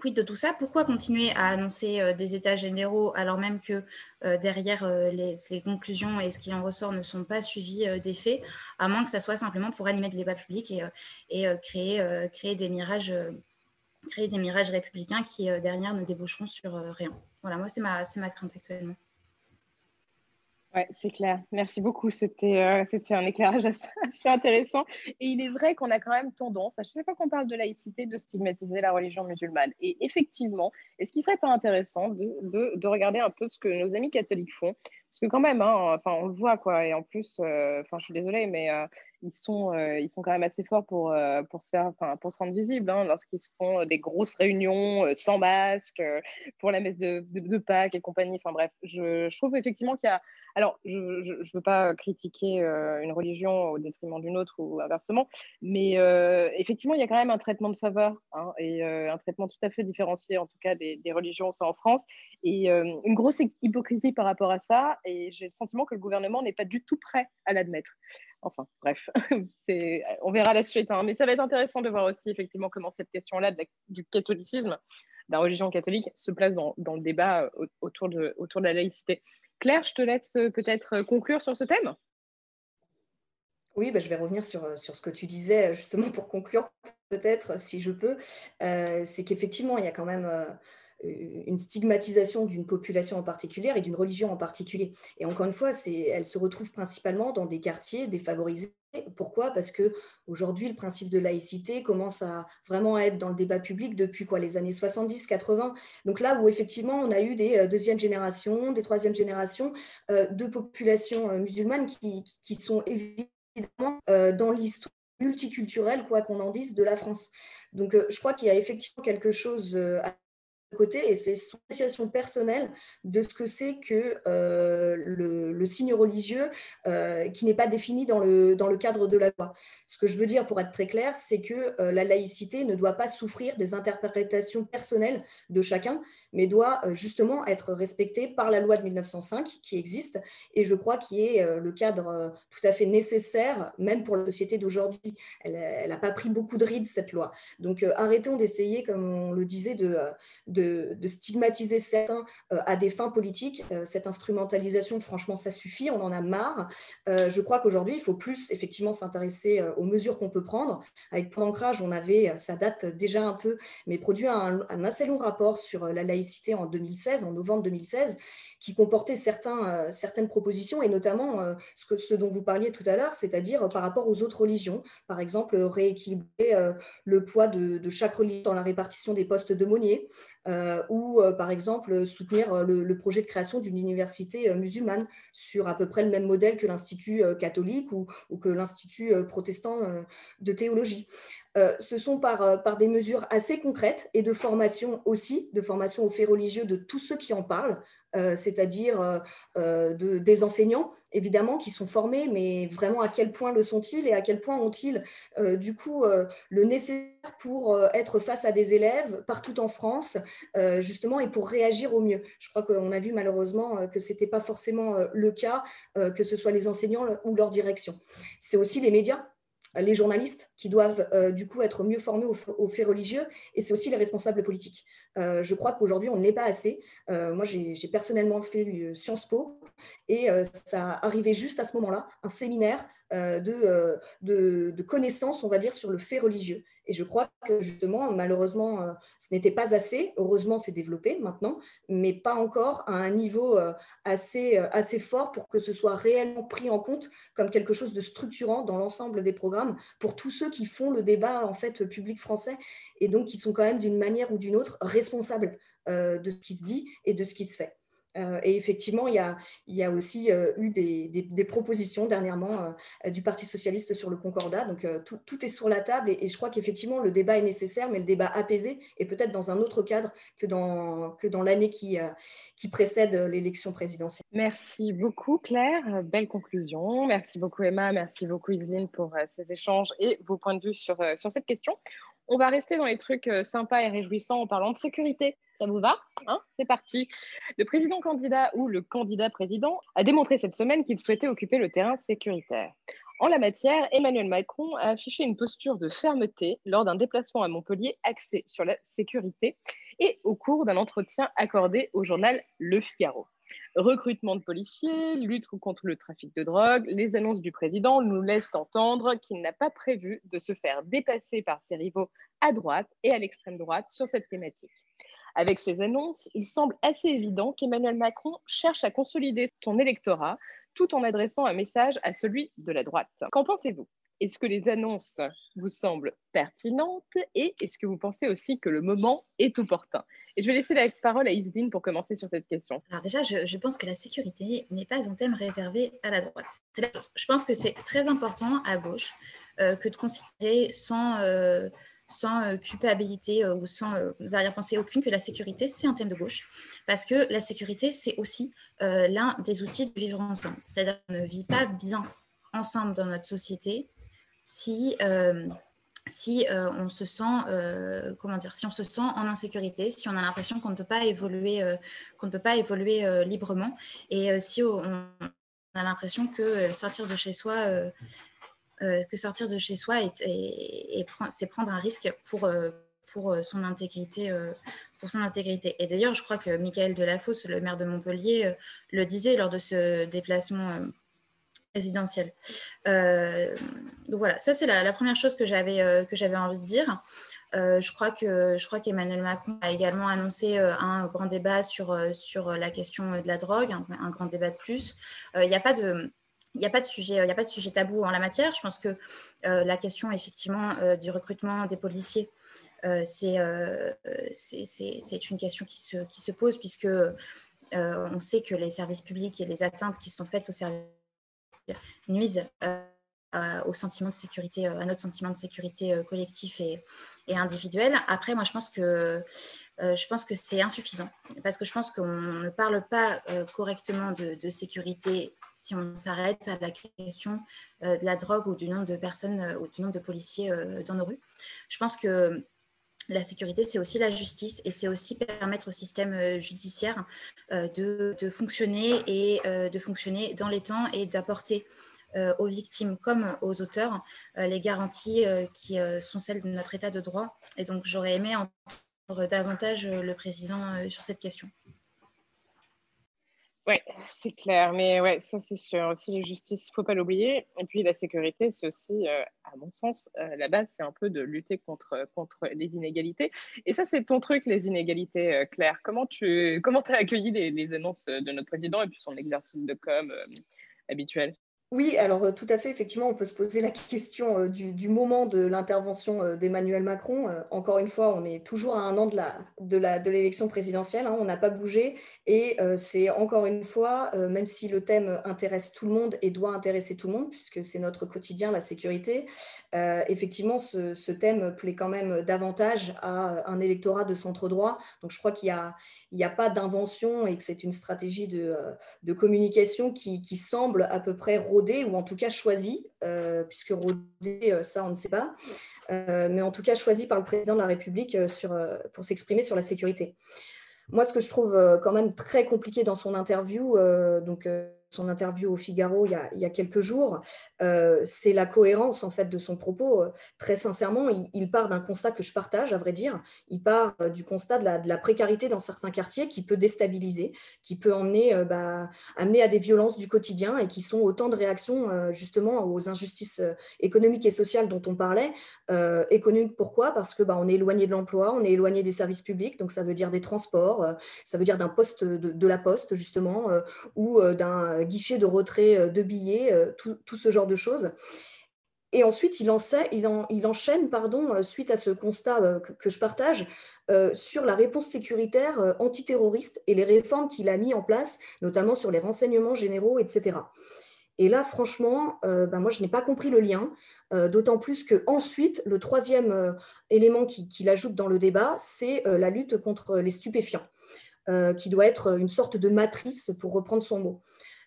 Quid de tout ça? Pourquoi continuer à annoncer euh, des états généraux alors même que euh, derrière euh, les, conclusions et ce qui en ressort ne sont pas suivis des faits, à moins que ça soit simplement pour animer le débat public et, créer, des mirages créer des mirages républicains qui, derrière, ne déboucheront sur rien? Voilà, moi, c'est ma crainte actuellement. Oui, c'est clair. Merci beaucoup. C'était euh, c'était un éclairage assez, intéressant. Et il est vrai qu'on a quand même tendance, à chaque fois qu'on parle de laïcité, de stigmatiser la religion musulmane. Et effectivement, est-ce qu'il ne serait pas intéressant de, de, de, regarder un peu ce que nos amis catholiques font? Parce que quand même, hein, enfin, on le voit, quoi. Et en plus, euh, je suis désolée, mais euh, ils, sont, ils sont quand même assez forts pour, pour, se, faire, pour se rendre visibles hein, lorsqu'ils font des grosses réunions sans masque, pour la messe de, Pâques et compagnie. Enfin bref, je, trouve effectivement qu'il y a alors, je ne veux pas critiquer euh, une religion au détriment d'une autre ou inversement, mais euh, effectivement, il y a quand même un traitement de faveur hein, et euh, un traitement tout à fait différencié, en tout cas, des, religions, en France, et une grosse hypocrisie par rapport à ça, et j'ai le sentiment que le gouvernement n'est pas du tout prêt à l'admettre. Enfin, bref, on verra la suite, hein, mais ça va être intéressant de voir aussi effectivement comment cette question-là du catholicisme, la religion catholique, se place dans, le débat autour de, autour de la laïcité. Claire, je te laisse euh, peut-être euh, conclure sur ce thème? Oui, bah, je vais revenir sur, euh, sur, ce que tu disais, justement pour conclure, peut-être, si je peux. c'est qu'effectivement, il y a quand même une stigmatisation d'une population en particulier et d'une religion en particulier. Et encore une fois, elle se retrouve principalement dans des quartiers défavorisés. Pourquoi? Parce que aujourd'hui, le principe de laïcité commence à vraiment être dans le débat public depuis quoi les années 70-80. Donc là où effectivement on a eu des euh, deuxième générations, des troisième générations euh, de populations euh, musulmanes qui, qui, sont évidemment dans l'histoire multiculturelle, quoi qu'on en dise, de la France. Donc je crois qu'il y a effectivement quelque chose à côté et c'est son appréciation personnelle de ce que c'est que euh, le, signe religieux euh, qui n'est pas défini dans le, dans le cadre de la loi. Ce que je veux dire, pour être très clair, c'est que euh, la laïcité ne doit pas souffrir des interprétations personnelles de chacun, mais doit justement être respectée par la loi de 1905 qui existe et je crois qui est le cadre tout à fait nécessaire, même pour la société d'aujourd'hui. Elle n'a pas pris beaucoup de rides, cette loi. Donc arrêtons d'essayer, comme on le disait, de de, stigmatiser certains euh, à des fins politiques. Euh, cette instrumentalisation, franchement, ça suffit, on en a marre. Euh, je crois qu'aujourd'hui, il faut plus effectivement s'intéresser aux mesures qu'on peut prendre. Avec Point d'ancrage, on avait, ça date déjà un peu, mais produit un, un assez long rapport sur la laïcité en 2016, en novembre 2016 qui comportait euh, certaines propositions, et notamment euh, ce, dont vous parliez tout à l'heure, c'est-à-dire euh, par rapport aux autres religions. Par exemple, rééquilibrer le poids de, chaque religion dans la répartition des postes de monnier, ou par exemple soutenir le, projet de création d'une université musulmane sur à peu près le même modèle que l'Institut catholique ou, ou que l'Institut protestant de théologie. ce sont par, par, des mesures assez concrètes et de formation aussi, de formation aux faits religieux de tous ceux qui en parlent, euh, c'est-à-dire euh, euh, des enseignants, évidemment, qui sont formés, mais vraiment à quel point le sont-ils et à quel point ont-ils, du coup, le nécessaire pour être face à des élèves partout en France, justement, et pour réagir au mieux. Je crois qu'on a vu malheureusement que ce n'était pas forcément le cas, que ce soit les enseignants ou leur direction. C'est aussi les médias les journalistes qui doivent euh, du coup être mieux formés aux, faits religieux et c'est aussi les responsables politiques. Euh, je crois qu'aujourd'hui on ne l'est pas assez. Euh, moi j'ai personnellement fait Sciences Po et ça arrivait juste à ce moment-là, un séminaire de, de connaissances, on va dire, sur le fait religieux. Et je crois que justement, malheureusement, euh, ce n'était pas assez. Heureusement, c'est développé maintenant, mais pas encore à un niveau euh, assez, euh, assez fort pour que ce soit réellement pris en compte comme quelque chose de structurant dans l'ensemble des programmes pour tous ceux qui font le débat en fait public français et donc qui sont quand même d'une manière ou d'une autre responsables de ce qui se dit et de ce qui se fait. Euh, et effectivement, il y a, aussi euh, eu des, propositions dernièrement euh, du Parti socialiste sur le Concordat. Donc, tout, est sur la table et, je crois qu'effectivement, le débat est nécessaire, mais le débat apaisé et peut-être dans un autre cadre que dans, l'année qui, précède l'élection présidentielle. Merci beaucoup, Claire. Belle conclusion. Merci beaucoup, Emma. Merci beaucoup, Iseline, pour ces échanges et vos points de vue sur cette question. On va rester dans les trucs sympas et réjouissants en parlant de sécurité ça vous va hein? C'est parti. Le président candidat ou le candidat président a démontré cette semaine qu'il souhaitait occuper le terrain sécuritaire. En la matière, Emmanuel Macron a affiché une posture de fermeté lors d'un déplacement à Montpellier axé sur la sécurité. et au cours d'un entretien accordé au journal Le Figaro. Recrutement de policiers, lutte contre le trafic de drogue, les annonces du président nous laissent entendre qu'il n'a pas prévu de se faire dépasser par ses rivaux à droite et à l'extrême droite sur cette thématique. Avec ces annonces, il semble assez évident qu'Emmanuel Macron cherche à consolider son électorat tout en adressant un message à celui de la droite. Qu'en pensez-vous? Est-ce que les annonces vous semblent pertinentes et est-ce que vous pensez aussi que le moment est opportun? Et je vais laisser la parole à Isdine pour commencer sur cette question. Alors déjà, je, pense que la sécurité n'est pas un thème réservé à la droite. Je pense que c'est très important à gauche euh, que de considérer sans... Euh, euh, culpabilité ou sans arrière-pensée aucune que la sécurité, c'est un thème de gauche. Parce que la sécurité, c'est aussi l'un des outils de vivre ensemble. C'est-à-dire qu'on ne vit pas bien ensemble dans notre société si, euh, si euh, on se sent, euh, comment dire, si on se sent en insécurité, si on a l'impression qu'on ne peut pas évoluer, qu'on ne peut pas évoluer librement, et si on, a l'impression que sortir de chez soi que sortir de chez soi c'est prendre un risque pour, pour son intégrité. pour son intégrité. Et d'ailleurs, je crois que Michael Delafosse, le maire de Montpellier, le disait lors de ce déplacement résidentielle. Euh, donc voilà, ça c'est la, première chose que j'avais euh, que j'avais envie de dire. Euh, je crois que je crois qu'Emmanuel Macron a également annoncé un grand débat sur sur la question de la drogue, un, grand débat de plus. Il n'y a pas de il a pas de sujet, il a pas de sujet tabou en la matière. Je pense que la question effectivement du recrutement des policiers, c'est c'est une question qui se, qui se pose puisque on sait que les services publics et les atteintes qui sont faites aux services nuisent euh, au sentiment de sécurité, euh, à notre sentiment de sécurité euh, collectif et, individuel. Après, moi, je pense que je pense que c'est insuffisant parce que je pense qu'on ne parle pas correctement de, sécurité si on s'arrête à la question de la drogue ou du nombre de personnes ou du nombre de policiers dans nos rues. Je pense que la sécurité, c'est aussi la justice et c'est aussi permettre au système judiciaire de, de fonctionner et de fonctionner dans les temps et d'apporter euh, aux victimes comme aux auteurs euh, les garanties euh, qui sont celles de notre état de droit. Et donc, j'aurais aimé entendre davantage le président sur cette question. Oui, c'est clair, mais ouais, ça c'est sûr. Aussi, la justice, faut pas l'oublier. Et puis la sécurité, c'est aussi, à mon sens, la base, c'est un peu de lutter contre, contre les inégalités. Et ça, c'est ton truc, les inégalités, Claire. Comment tu comment as accueilli les, les, annonces de notre président et puis son exercice de com habituel? Oui, alors euh, tout à fait, effectivement, on peut se poser la question euh, du, moment de l'intervention euh, d'Emmanuel Macron. encore une fois, on est toujours à un an de l'élection de de présidentielle, hein, on n'a pas bougé. Et c'est encore une fois, même si le thème intéresse tout le monde et doit intéresser tout le monde, puisque c'est notre quotidien, la sécurité, effectivement, ce, thème plaît quand même davantage à un électorat de centre droit. Donc je crois qu'il y a, il n'y a pas d'invention et que c'est une stratégie de, euh, communication qui, semble à peu près rodée ou en tout cas choisie, euh, puisque rodée, euh, ça on ne sait pas, mais en tout cas choisie par le président de la République pour s'exprimer sur la sécurité. Moi, ce que je trouve quand même très compliqué dans son interview, donc son interview au Figaro il y a, quelques jours, euh, c'est la cohérence en fait de son propos. Très sincèrement, il, part d'un constat que je partage, à vrai dire. Il part euh, du constat de la, précarité dans certains quartiers qui peut déstabiliser, qui peut emmener, euh, bah, amener à des violences du quotidien et qui sont autant de réactions justement aux injustices économiques et sociales dont on parlait. économiques pourquoi? Parce que bah, on est éloigné de l'emploi, on est éloigné des services publics, donc ça veut dire des transports, ça veut dire d'un poste de, la poste justement ou d'un guichet de retrait euh, de billets, euh, tout, ce genre de choses. Et ensuite, il, enchaîne, pardon, euh, suite à ce constat que, je partage, sur la réponse sécuritaire antiterroriste et les réformes qu'il a mis en place, notamment sur les renseignements généraux, etc. Et là, franchement, ben moi, je n'ai pas compris le lien, d'autant plus que ensuite, le troisième élément qu'il ajoute dans le débat, c'est la lutte contre les stupéfiants, qui doit être une sorte de matrice, pour reprendre son mot.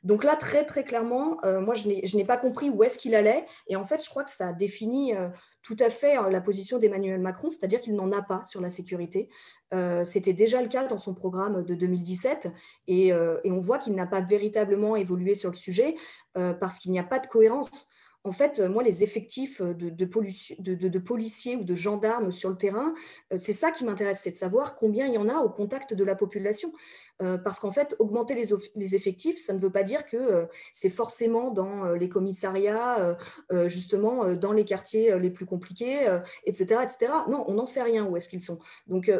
Donc là, très très clairement, euh, moi, je n'ai pas compris où est-ce qu'il allait. Et en fait, je crois que ça définit euh, tout à fait euh, la position d'Emmanuel Macron, c'est-à-dire qu'il n'en a pas sur la sécurité. C'était déjà le cas dans son programme de 2017. Et, on voit qu'il n'a pas véritablement évolué sur le sujet parce qu'il n'y a pas de cohérence en fait, moi, les effectifs de, policiers ou de gendarmes sur le terrain, c'est ça qui m'intéresse, c'est de savoir combien il y en a au contact de la population. Euh, parce qu'en fait, augmenter les, effectifs, ça ne veut pas dire que euh, c'est forcément dans euh, les commissariats, justement dans les quartiers les plus compliqués, etc., etc. Non, on n'en sait rien où est-ce qu'ils sont. Donc,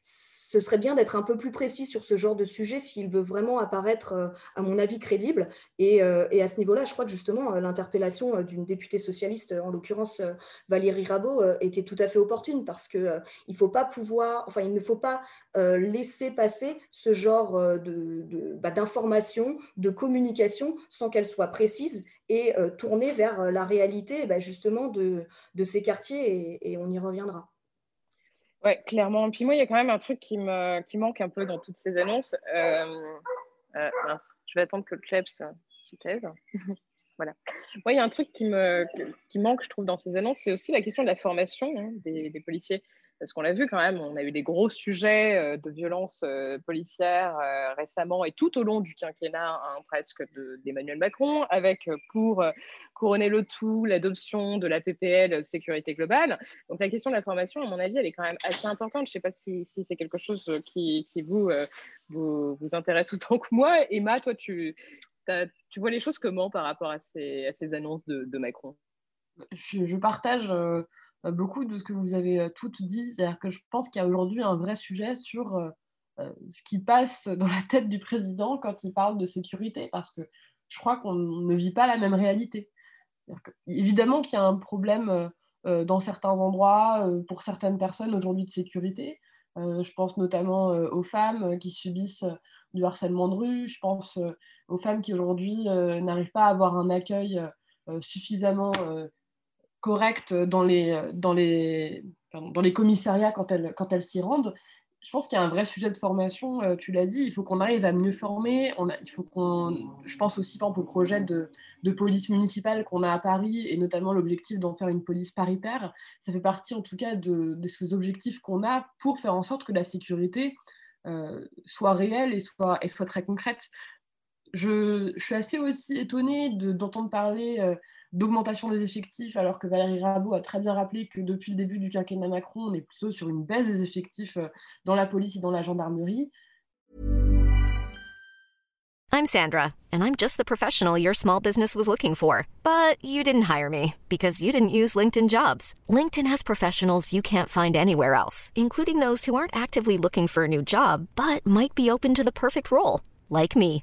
ce serait bien d'être un peu plus précis sur ce genre de sujet s'il veut vraiment apparaître, à mon avis, crédible. Et, à ce niveau-là, je crois que justement, l'interpellation d'une députée socialiste, en l'occurrence Valérie Rabault, était tout à fait opportune parce qu'il il faut pas pouvoir, enfin, il ne faut pas laisser passer ce genre euh, de, bah, d'informations, de, communication sans qu'elle soit précise et euh, tournée vers euh, la réalité bah, justement de, de, ces quartiers et, on y reviendra. Oui, clairement. Puis moi, il y a quand même un truc qui me qui manque un peu dans toutes ces annonces. je vais attendre que le club se, taise. voilà. Moi, il y a un truc qui me qui manque, je trouve, dans ces annonces, c'est aussi la question de la formation hein, des, policiers. Parce qu'on l'a vu quand même, on a eu des gros sujets euh, de violence euh, policière euh, récemment et tout au long du quinquennat hein, presque d'Emmanuel Macron, avec pour couronner le tout l'adoption de la PPL sécurité globale. Donc la question de la formation, à mon avis, elle est quand même assez importante. Je ne sais pas si, c'est quelque chose qui, vous, vous, intéresse autant que moi. Emma, toi, tu, tu vois les choses comment par rapport à ces, annonces de, Macron? Je, partage beaucoup de ce que vous avez euh, toutes dit. C'est-à-dire que je pense qu'il y a aujourd'hui un vrai sujet sur euh, ce qui passe dans la tête du président quand il parle de sécurité, parce que je crois qu'on ne vit pas la même réalité. évidemment qu'il y a un problème dans certains endroits, pour certaines personnes aujourd'hui de sécurité. je pense notamment aux femmes qui subissent du harcèlement de rue, je pense aux femmes qui aujourd'hui n'arrivent pas à avoir un accueil suffisamment correctes dans les, dans les, dans les commissariats quand elles, quand elles s'y rendent. Je pense qu'il y a un vrai sujet de formation, euh, tu l'as dit, il faut qu'on arrive à mieux former. On a, il faut qu'on, je pense aussi par au projet de, de police municipale qu'on a à Paris et notamment l'objectif d'en faire une police paritaire. Ça fait partie en tout cas de, de ces objectifs qu'on a pour faire en sorte que la sécurité euh, soit réelle et soit, et soit très concrète. Je, je suis assez aussi étonnée d'entendre parler euh, d'augmentation des effectifs, alors que Valérie Rabault a très bien rappelé que depuis le début du quinquennat Macron, on est plutôt sur une baisse des effectifs euh, dans la police et dans la gendarmerie. I'm Sandra, and I'm just the professional your small business was looking for. But you didn't hire me because you didn't use LinkedIn jobs. LinkedIn has professionals you can't find anywhere else, including those who aren't actively looking for a new job, but might be open to the perfect role, like me.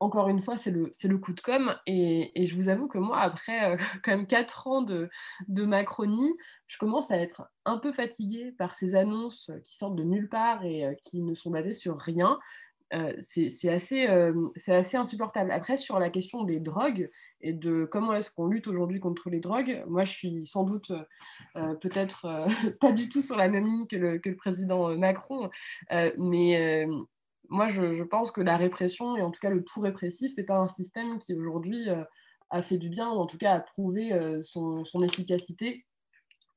Encore une fois, c'est le, coup de com et, je vous avoue que moi après euh, quand même 4 ans de, Macronie, je commence à être un peu fatiguée par ces annonces qui sortent de nulle part et euh, qui ne sont basées sur rien. Euh, c'est assez, euh, assez insupportable. Après, sur la question des drogues et de comment est-ce qu'on lutte aujourd'hui contre les drogues, moi je suis sans doute peut-être pas du tout sur la même ligne que le, que le président Macron, mais moi je, pense que la répression, et en tout cas le tout répressif, n'est pas un système qui aujourd'hui a fait du bien, ou en tout cas a prouvé son, son efficacité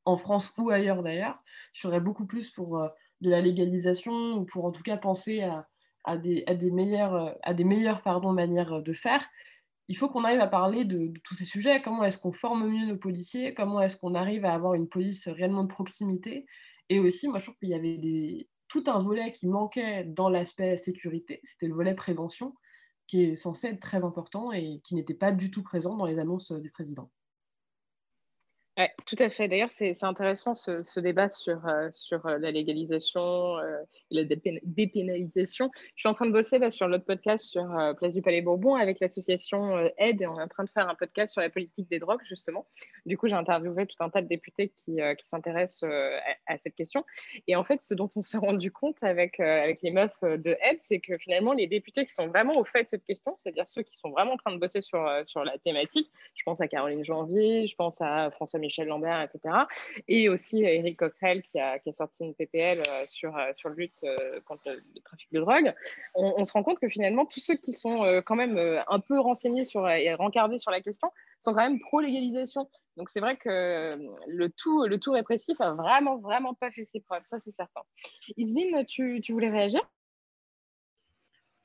en France ou ailleurs d'ailleurs. Je serais beaucoup plus pour euh, de la légalisation ou pour en tout cas penser à, des, meilleures, euh, manières de faire. Il faut qu'on arrive à parler de, tous ces sujets. Comment est-ce qu'on forme mieux nos policiers? Comment est-ce qu'on arrive à avoir une police réellement de proximité? Et aussi, moi, je trouve qu'il y avait des, tout un volet qui manquait dans l'aspect sécurité. C'était le volet prévention, qui est censé être très important et qui n'était pas du tout présent dans les annonces du président. Tout à fait. D'ailleurs, c'est intéressant ce, débat sur, euh, euh, la légalisation euh, et la dépénalisation. Je suis en train de bosser sur l'autre podcast sur Place du Palais Bourbon avec l'association Aide et on est en train de faire un podcast sur la politique des drogues, justement. Du coup, j'ai interviewé tout un tas de députés qui, s'intéressent à, cette question. Et en fait, ce dont on s'est rendu compte avec, les meufs de Aide, c'est que finalement, les députés qui sont vraiment au fait de cette question, c'est-à-dire ceux qui sont vraiment en train de bosser sur, sur la thématique, je pense à Caroline Janvier, je pense à François Michel Lambert, etc. Et aussi Eric Coquerel qui a, qui a sorti une PPL sur, sur la lutte contre le, trafic de drogue. On, se rend compte que finalement, tous ceux qui sont quand même un peu renseignés sur, et rencardés sur la question sont quand même pro-légalisation. Donc c'est vrai que le tout, le tout répressif a vraiment, vraiment pas fait ses preuves, ça c'est certain. Isline, tu, tu voulais réagir?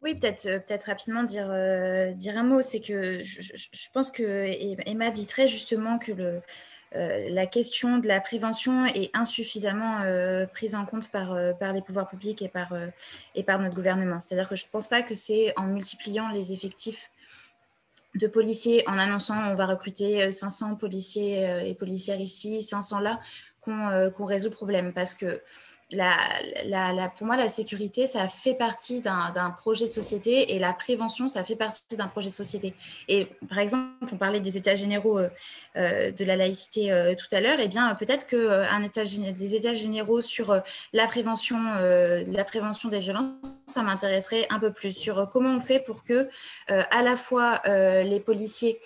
Oui, peut-être euh, peut rapidement dire, euh, dire un mot. C'est que je, pense que Emma dit très justement que le, euh, la question de la prévention est insuffisamment prise en compte par, par les pouvoirs publics et par, et par notre gouvernement. C'est-à-dire que je ne pense pas que c'est en multipliant les effectifs de policiers, en annonçant on va recruter 500 policiers et policières ici, 500 là, qu'on résout le problème. Parce que la, pour moi, la sécurité, ça fait partie d'un projet de société et la prévention, ça fait partie d'un projet de société. Et par exemple, on parlait des états généraux euh, euh, de la laïcité euh, tout à l'heure, et eh bien peut-être que état, des états généraux sur la prévention, la prévention des violences, ça m'intéresserait un peu plus sur comment on fait pour que à la fois les policiers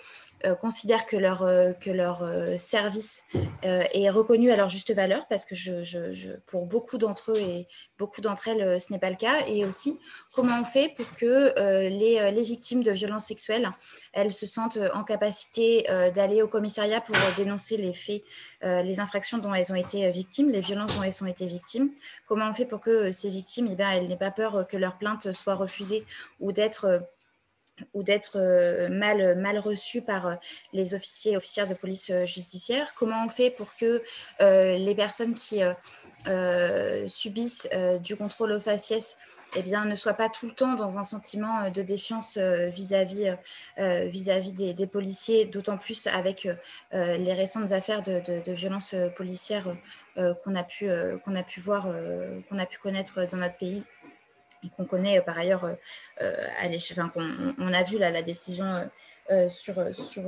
euh, considèrent que leur, euh, que leur euh, service est reconnu à leur juste valeur, parce que pour beaucoup d'entre eux et beaucoup d'entre elles, ce n'est pas le cas. Et aussi, comment on fait pour que les, les, victimes de violences sexuelles, elles se sentent en capacité d'aller au commissariat pour dénoncer les faits, les infractions dont elles ont été victimes, les violences dont elles ont été victimes? Comment on fait pour que ces victimes, eh bien, elles n'aient pas peur que leur plainte soit refusée ou d'être ou d'être euh, mal, mal reçu par euh, les officiers et officières de police euh, judiciaire. Comment on fait pour que les personnes qui subissent du contrôle aux faciès eh bien, ne soient pas tout le temps dans un sentiment de défiance vis-à-vis vis-à-vis des, policiers, d'autant plus avec les récentes affaires de, de, violences policières qu'on a, pu, qu'on a pu voir, qu'on a pu connaître dans notre pays qu'on connaît euh, par ailleurs euh, euh, à enfin, on, a vu la décision sur, sur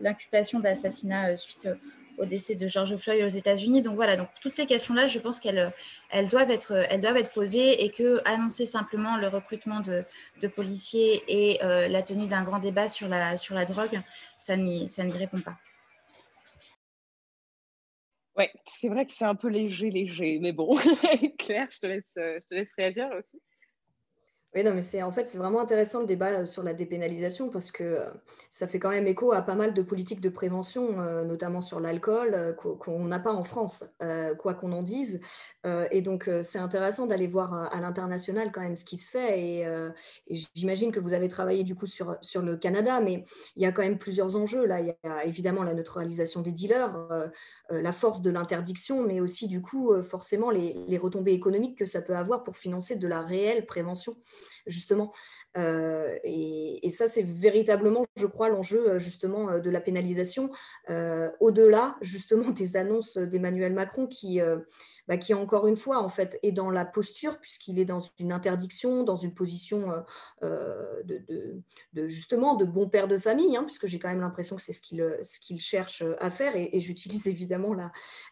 l'inculpation d'assassinat suite au décès de George Floyd aux États-Unis. Donc voilà, donc toutes ces questions-là, je pense qu'elles elles doivent, être, doivent être posées et que annoncer simplement le recrutement de, de policiers et la tenue d'un grand débat sur la, sur la drogue, ça n'y répond pas. Ouais, c'est vrai que c'est un peu léger, léger, mais bon, Claire, je te laisse, je te laisse réagir aussi. Oui, non, mais c'est en fait c'est vraiment intéressant le débat euh, sur la dépénalisation parce que euh, ça fait quand même écho à pas mal de politiques de prévention, euh, notamment sur l'alcool, qu'on n'a pas en France, quoi qu'on en dise. et donc c'est intéressant d'aller voir à, l'international quand même ce qui se fait. Et, j'imagine que vous avez travaillé du coup sur, sur le Canada, mais il y a quand même plusieurs enjeux. Là, il y a évidemment la neutralisation des dealers, la force de l'interdiction, mais aussi du coup forcément les, les retombées économiques que ça peut avoir pour financer de la réelle prévention justement. Euh, et, ça, c'est véritablement, je crois, l'enjeu euh, justement euh, de la pénalisation, au-delà justement des annonces d'Emmanuel Macron qui bah, qui encore une fois en fait est dans la posture puisqu'il est dans une interdiction, dans une position de, justement de bon père de famille, hein, puisque j'ai quand même l'impression que c'est ce qu'il ce qu'il cherche à faire. Et, j'utilise évidemment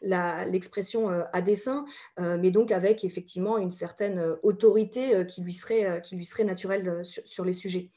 l'expression la, à dessein, mais donc avec effectivement une certaine autorité qui lui serait qui lui serait naturelle sur les sujets.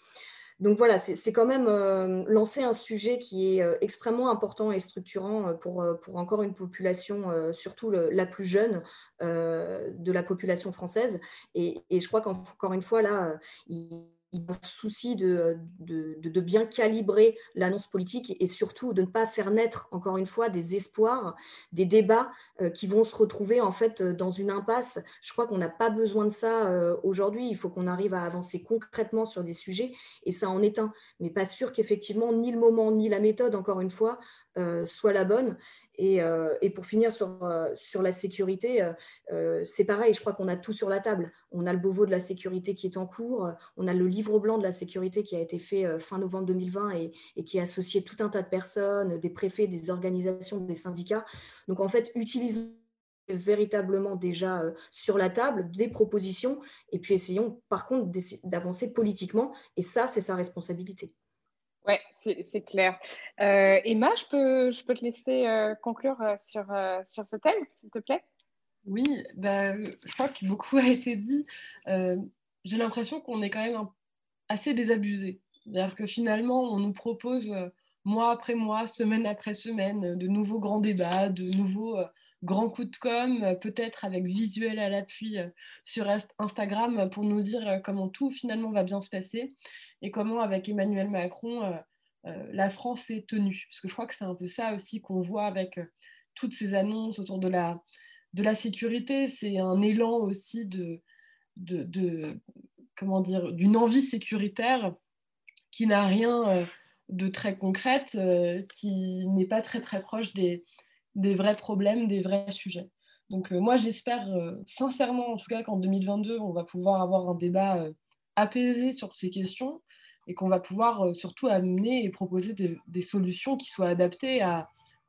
Donc voilà, c'est quand même euh, lancer un sujet qui est euh, extrêmement important et structurant euh, pour, pour encore une population, surtout la plus jeune de la population française. Et, et je crois qu'encore une fois, là, il un souci de, de, bien calibrer l'annonce politique et surtout de ne pas faire naître, encore une fois, des espoirs, des débats euh, qui vont se retrouver en fait dans une impasse. Je crois qu'on n'a pas besoin de ça euh, aujourd'hui. Il faut qu'on arrive à avancer concrètement sur des sujets et ça en est un. Mais pas sûr qu'effectivement, ni le moment, ni la méthode, encore une fois, euh, soit la bonne. Euh, et, pour finir sur, euh, la sécurité, euh, c'est pareil, je crois qu'on a tout sur la table. On a le Beauvau de la sécurité qui est en cours, on a le livre blanc de la sécurité qui a été fait fin novembre 2020 et, et qui a associé tout un tas de personnes, des préfets, des organisations, des syndicats. Donc en fait, utilisons véritablement déjà sur la table des propositions et puis essayons par contre d'avancer politiquement et ça, c'est sa responsabilité. Oui, c'est clair. Euh, Emma, je peux, je peux te laisser euh, conclure euh, sur, sur ce thème, s'il te plaît? Oui, bah, je crois que beaucoup a été dit. J'ai l'impression qu'on est quand même assez désabusé. C'est-à-dire que finalement, on nous propose mois après mois, semaine après semaine, de nouveaux grands débats, de nouveaux grands coups de com, peut-être avec visuel à l'appui sur Instagram pour nous dire comment tout finalement va bien se passer et comment avec Emmanuel Macron, la France est tenue. Parce que je crois que c'est un peu ça aussi qu'on voit avec toutes ces annonces autour de la, de la sécurité. C'est un élan aussi de, de, comment dire, d'une envie sécuritaire qui n'a rien euh, de très concrète, euh, qui n'est pas très très proche des, des, vrais problèmes, des vrais sujets. Donc euh, moi j'espère sincèrement en tout cas qu'en 2022 on va pouvoir avoir un débat apaisé sur ces questions et qu'on va pouvoir surtout amener et proposer des, solutions qui soient adaptées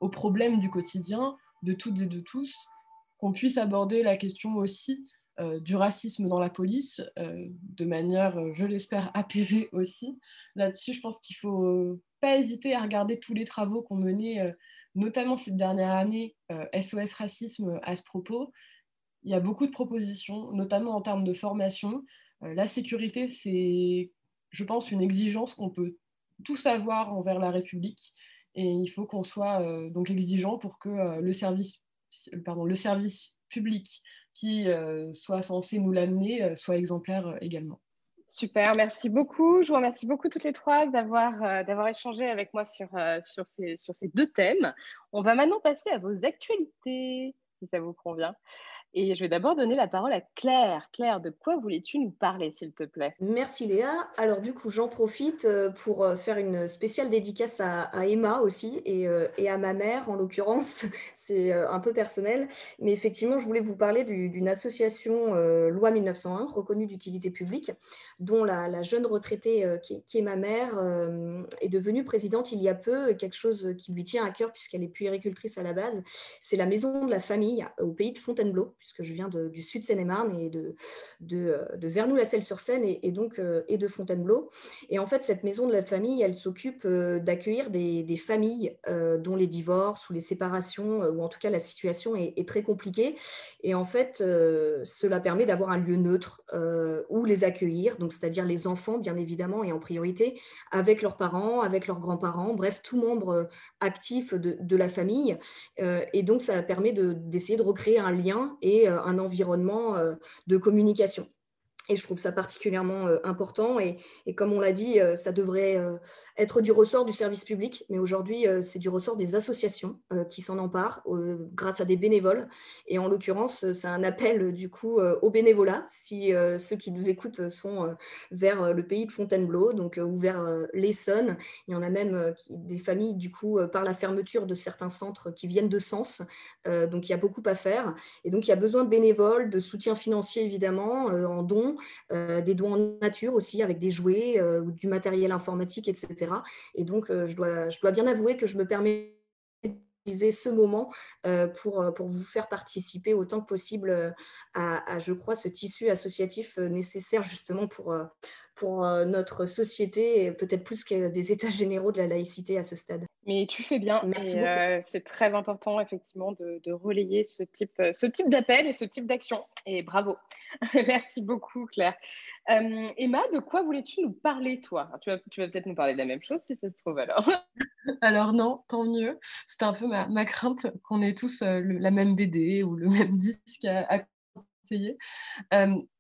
aux problèmes du quotidien de toutes et de tous, qu'on puisse aborder la question aussi euh, du racisme dans la police euh, de manière, euh, je l'espère, apaisée aussi. Là-dessus, je pense qu'il ne faut pas hésiter à regarder tous les travaux qu'on menait, notamment cette dernière année, SOS Racisme à ce propos. Il y a beaucoup de propositions, notamment en termes de formation. la sécurité, c'est, je pense, une exigence qu'on peut tous avoir envers la République. Et il faut qu'on soit donc exigeant pour que le, service, public qui euh, soit censé nous l'amener euh, soit exemplaire euh, également. Super, merci beaucoup. Je vous remercie beaucoup toutes les trois d'avoir d'avoir échangé avec moi ces, sur ces deux thèmes. On va maintenant passer à vos actualités, si ça vous convient. Et je vais d'abord donner la parole à Claire. Claire, de quoi voulais-tu nous parler, s'il te plaît? Merci Léa. Alors du coup, j'en profite euh, pour euh, faire une spéciale dédicace à, Emma aussi euh, et, à ma mère, en l'occurrence. C'est un peu personnel. Mais effectivement, je voulais vous parler d'une association Loi 1901, reconnue d'utilité publique, dont la, jeune retraitée qui, qui, est ma mère est devenue présidente il y a peu, quelque chose qui lui tient à cœur puisqu'elle est puéricultrice à la base. C'est la Maison de la Famille au pays de Fontainebleau puisque je viens du sud Seine-et-Marne et de, de, euh, de Vernoux-la-Selle-sur-Seine et, donc euh, et de Fontainebleau. Et en fait, cette maison de la famille, elle s'occupe euh, d'accueillir des, des, familles dont les divorces ou les séparations, ou en tout cas la situation est, très compliquée. Et en fait, cela permet d'avoir un lieu neutre où les accueillir, donc c'est-à-dire les enfants, bien évidemment, et en priorité, avec leurs parents, avec leurs grands-parents, bref, tout membre actif de, de la famille. et donc, ça permet d'essayer de recréer un lien et euh, un environnement euh, de communication. Et je trouve ça particulièrement euh, important. Et, et comme on l'a dit, ça devrait être du ressort du service public, mais aujourd'hui, euh, c'est du ressort des associations euh, qui s'en emparent euh, grâce à des bénévoles. Et en l'occurrence, c'est un appel du coup au bénévolat, si ceux qui nous écoutent sont vers le pays de Fontainebleau, donc ou vers l'Essonne. Il y en a même des familles, du coup, par la fermeture de certains centres qui viennent de Sens. donc, il y a beaucoup à faire. Et donc, il y a besoin de bénévoles, de soutien financier, évidemment, en dons, des dons en nature aussi, avec des jouets, du matériel informatique, etc. Et donc, euh, je dois, bien avouer que je me permets ce moment euh, pour, euh, pour vous faire participer autant que possible à, je crois, ce tissu associatif nécessaire justement pour, pour notre société, et peut-être plus que des états généraux de la laïcité à ce stade. Mais tu fais bien. Merci euh, c'est très important, effectivement, de, relayer ce type, euh, ce type d'appel et ce type d'action. Et bravo. Merci beaucoup, Claire. Euh, Emma, de quoi voulais-tu nous parler, toi? Tu vas, tu vas peut-être nous parler de la même chose, si ça se trouve alors. alors non, tant mieux. C'était un peu ma, crainte qu'on ait tous la même BD ou le même disque à, conseiller.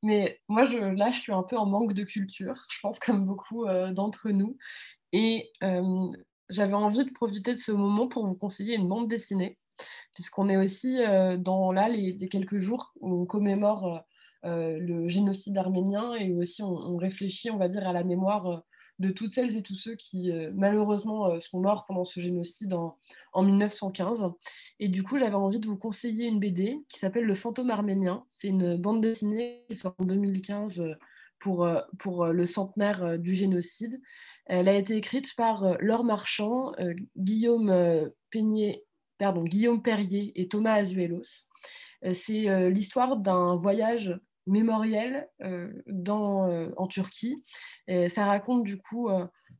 mais moi, je, là, je suis un peu en manque de culture, je pense comme beaucoup d'entre nous. Et j'avais envie de profiter de ce moment pour vous conseiller une bande dessinée, puisqu'on est aussi euh, dans là les, quelques jours où on commémore euh, euh, le génocide arménien et aussi on, réfléchit, on va dire, à la mémoire de toutes celles et tous ceux qui malheureusement sont morts pendant ce génocide en, en 1915. Et du coup, j'avais envie de vous conseiller une BD qui s'appelle Le fantôme arménien. C'est une bande dessinée qui sort en 2015 pour, pour le centenaire du génocide. Elle a été écrite par euh, Laure Marchand, euh, Guillaume, euh, pardon, Guillaume Perrier et Thomas Azuelos. C'est l'histoire d'un voyage mémoriel dans, en Turquie. Et ça raconte du coup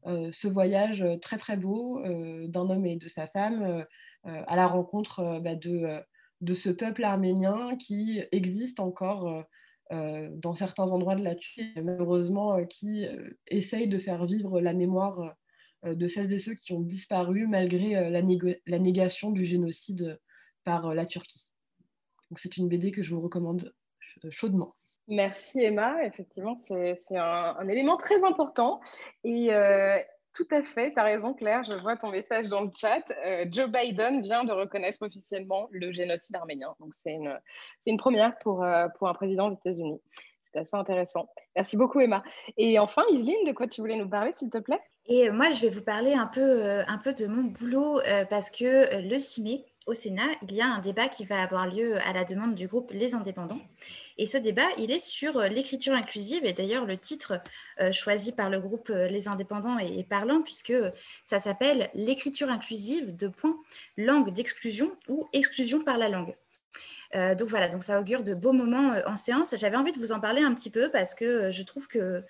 ce voyage très très beau d'un homme et de sa femme à la rencontre bah, de, de ce peuple arménien qui existe encore euh, dans certains endroits de la Turquie, malheureusement, euh, qui euh, essayent de faire vivre la mémoire de celles et ceux qui ont disparu malgré la, la, négation du génocide par la Turquie. Donc c'est une BD que je vous recommande chaudement. Merci Emma, effectivement c'est un, un, élément très important et tout à fait, tu as raison Claire, je vois ton message dans le chat. Euh, Joe Biden vient de reconnaître officiellement le génocide arménien. Donc c'est une, une première pour, euh, pour un président des États-Unis. C'est assez intéressant. Merci beaucoup Emma. Et enfin, Isline, de quoi tu voulais nous parler s'il te plaît? Et moi, je vais vous parler un peu, euh, un peu de mon boulot parce que le CIME, au Sénat, il y a un débat qui va avoir lieu à la demande du groupe Les Indépendants. Et ce débat, il est sur euh, l'écriture inclusive. Et d'ailleurs, le titre euh, choisi par le groupe euh, Les Indépendants est, parlant, puisque ça s'appelle L'écriture inclusive de point langue d'exclusion ou exclusion par la langue. Euh, donc voilà, donc ça augure de beaux moments euh, en séance. J'avais envie de vous en parler un petit peu parce que euh, je trouve que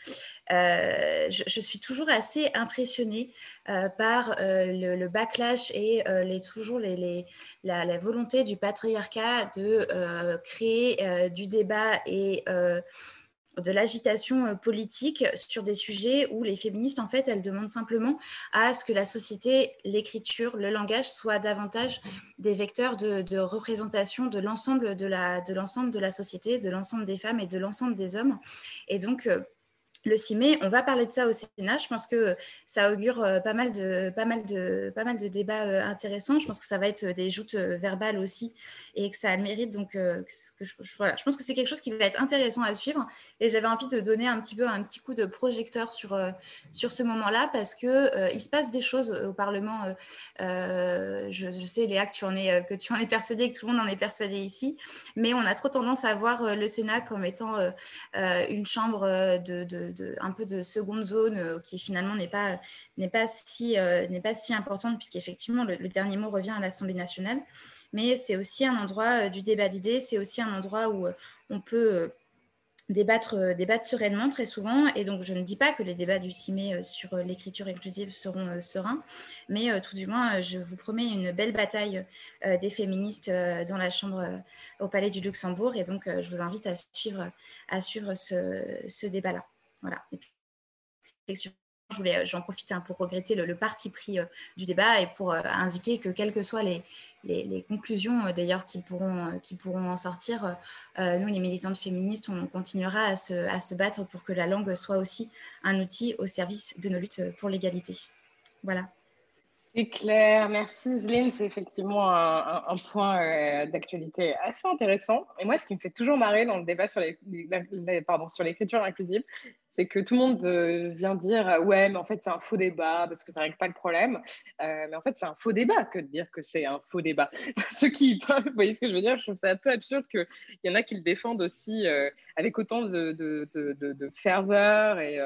je, suis toujours assez impressionnée par le, backlash et les, toujours les, la, volonté du patriarcat de créer du débat et de l'agitation euh, politique sur des sujets où les féministes, en fait, elles demandent simplement à ce que la société, l'écriture, le langage soient davantage des vecteurs de, représentation de l'ensemble de la, de l'ensemble de la société, de l'ensemble des femmes et de l'ensemble des hommes. Et donc, euh, le 6 mai. On va parler de ça au Sénat. Je pense que ça augure euh, pas mal de, pas mal de, pas mal de débats euh, intéressants. Je pense que ça va être des joutes euh, verbales aussi et que ça a le mérite. Donc, je pense que c'est quelque chose qui va être intéressant à suivre. Et j'avais envie de donner un petit peu un petit coup de projecteur sur, sur ce moment-là parce que il se passe des choses au Parlement. je, sais, Léa, que tu, en es, que tu en es persuadée, que tout le monde en est persuadé ici. Mais on a trop tendance à voir le Sénat comme étant une chambre de un peu de seconde zone euh, qui finalement n'est pas, pas, si, euh, n'est pas si importante puisqu'effectivement le, le dernier mot revient à l'Assemblée nationale. Mais c'est aussi un endroit euh, du débat d'idées, c'est aussi un endroit où on peut débattre, débattre sereinement très souvent. Et donc, je ne dis pas que les débats du CIME sur l'écriture inclusive seront sereins, mais tout du moins, je vous promets une belle bataille des féministes dans la Chambre au Palais du Luxembourg. Et donc, je vous invite à suivre, à suivre ce, ce débat-là. Voilà. j'en profite hein, pour regretter le, parti pris euh, du débat et pour euh, indiquer que quelles que soient les, conclusions euh, d'ailleurs qui pourront, qui pourront en sortir, nous les militantes féministes, on continuera à se, à se, battre pour que la langue soit aussi un outil au service de nos luttes pour l'égalité. Voilà. C'est clair, merci Zlin. C'est effectivement un, point euh, d'actualité assez intéressant. Et moi, ce qui me fait toujours marrer dans le débat sur l'écriture inclusive, c'est que tout le monde euh, vient dire ouais, mais en fait, c'est un faux débat parce que ça ne règle pas le problème. Euh, mais en fait, c'est un faux débat que de dire que c'est un faux débat. Ceux qui, vous voyez ce que je veux dire? Je trouve ça un peu absurde qu'il y en a qui le défendent aussi avec autant de, de, de ferveur et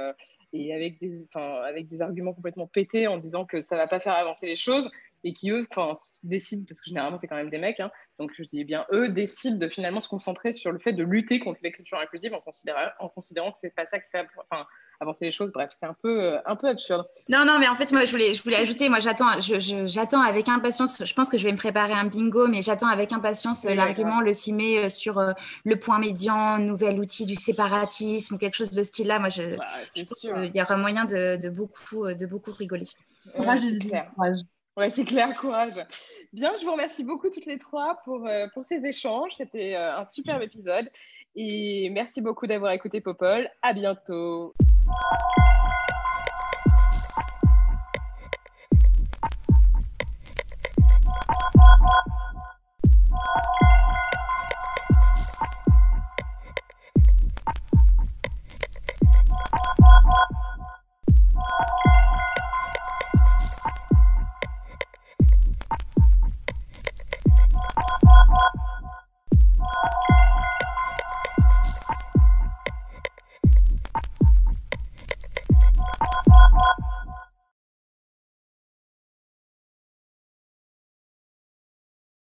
et avec des, avec des arguments complètement pétés en disant que ça va pas faire avancer les choses et qui eux décident, parce que généralement c'est quand même des mecs, hein, donc je dis bien eux décident de finalement se concentrer sur le fait de lutter contre l'écriture inclusive en considérant, en considérant que c'est pas ça qui fait avancer les choses. Bref, c'est un peu, euh, un peu absurde. Non, non, mais en fait moi je voulais, je voulais ajouter, moi j'attends, j'attends avec impatience. Je pense que je vais me préparer un bingo, mais j'attattends avec impatience l'argument, le cimer euh, sur euh, le point médian, nouvel outil du séparatisme ou quelque chose de ce style-là. Moi, je, bah, il y aura moyen de, de, beaucoup, de beaucoup rigoler. Courage, courage. Ouais, c'est clair, courage. Bien, je vous remercie beaucoup toutes les trois pour, euh, pour ces échanges. C'était euh, un superbe épisode. Et merci beaucoup d'avoir écouté Popol. À bientôt. Thank you.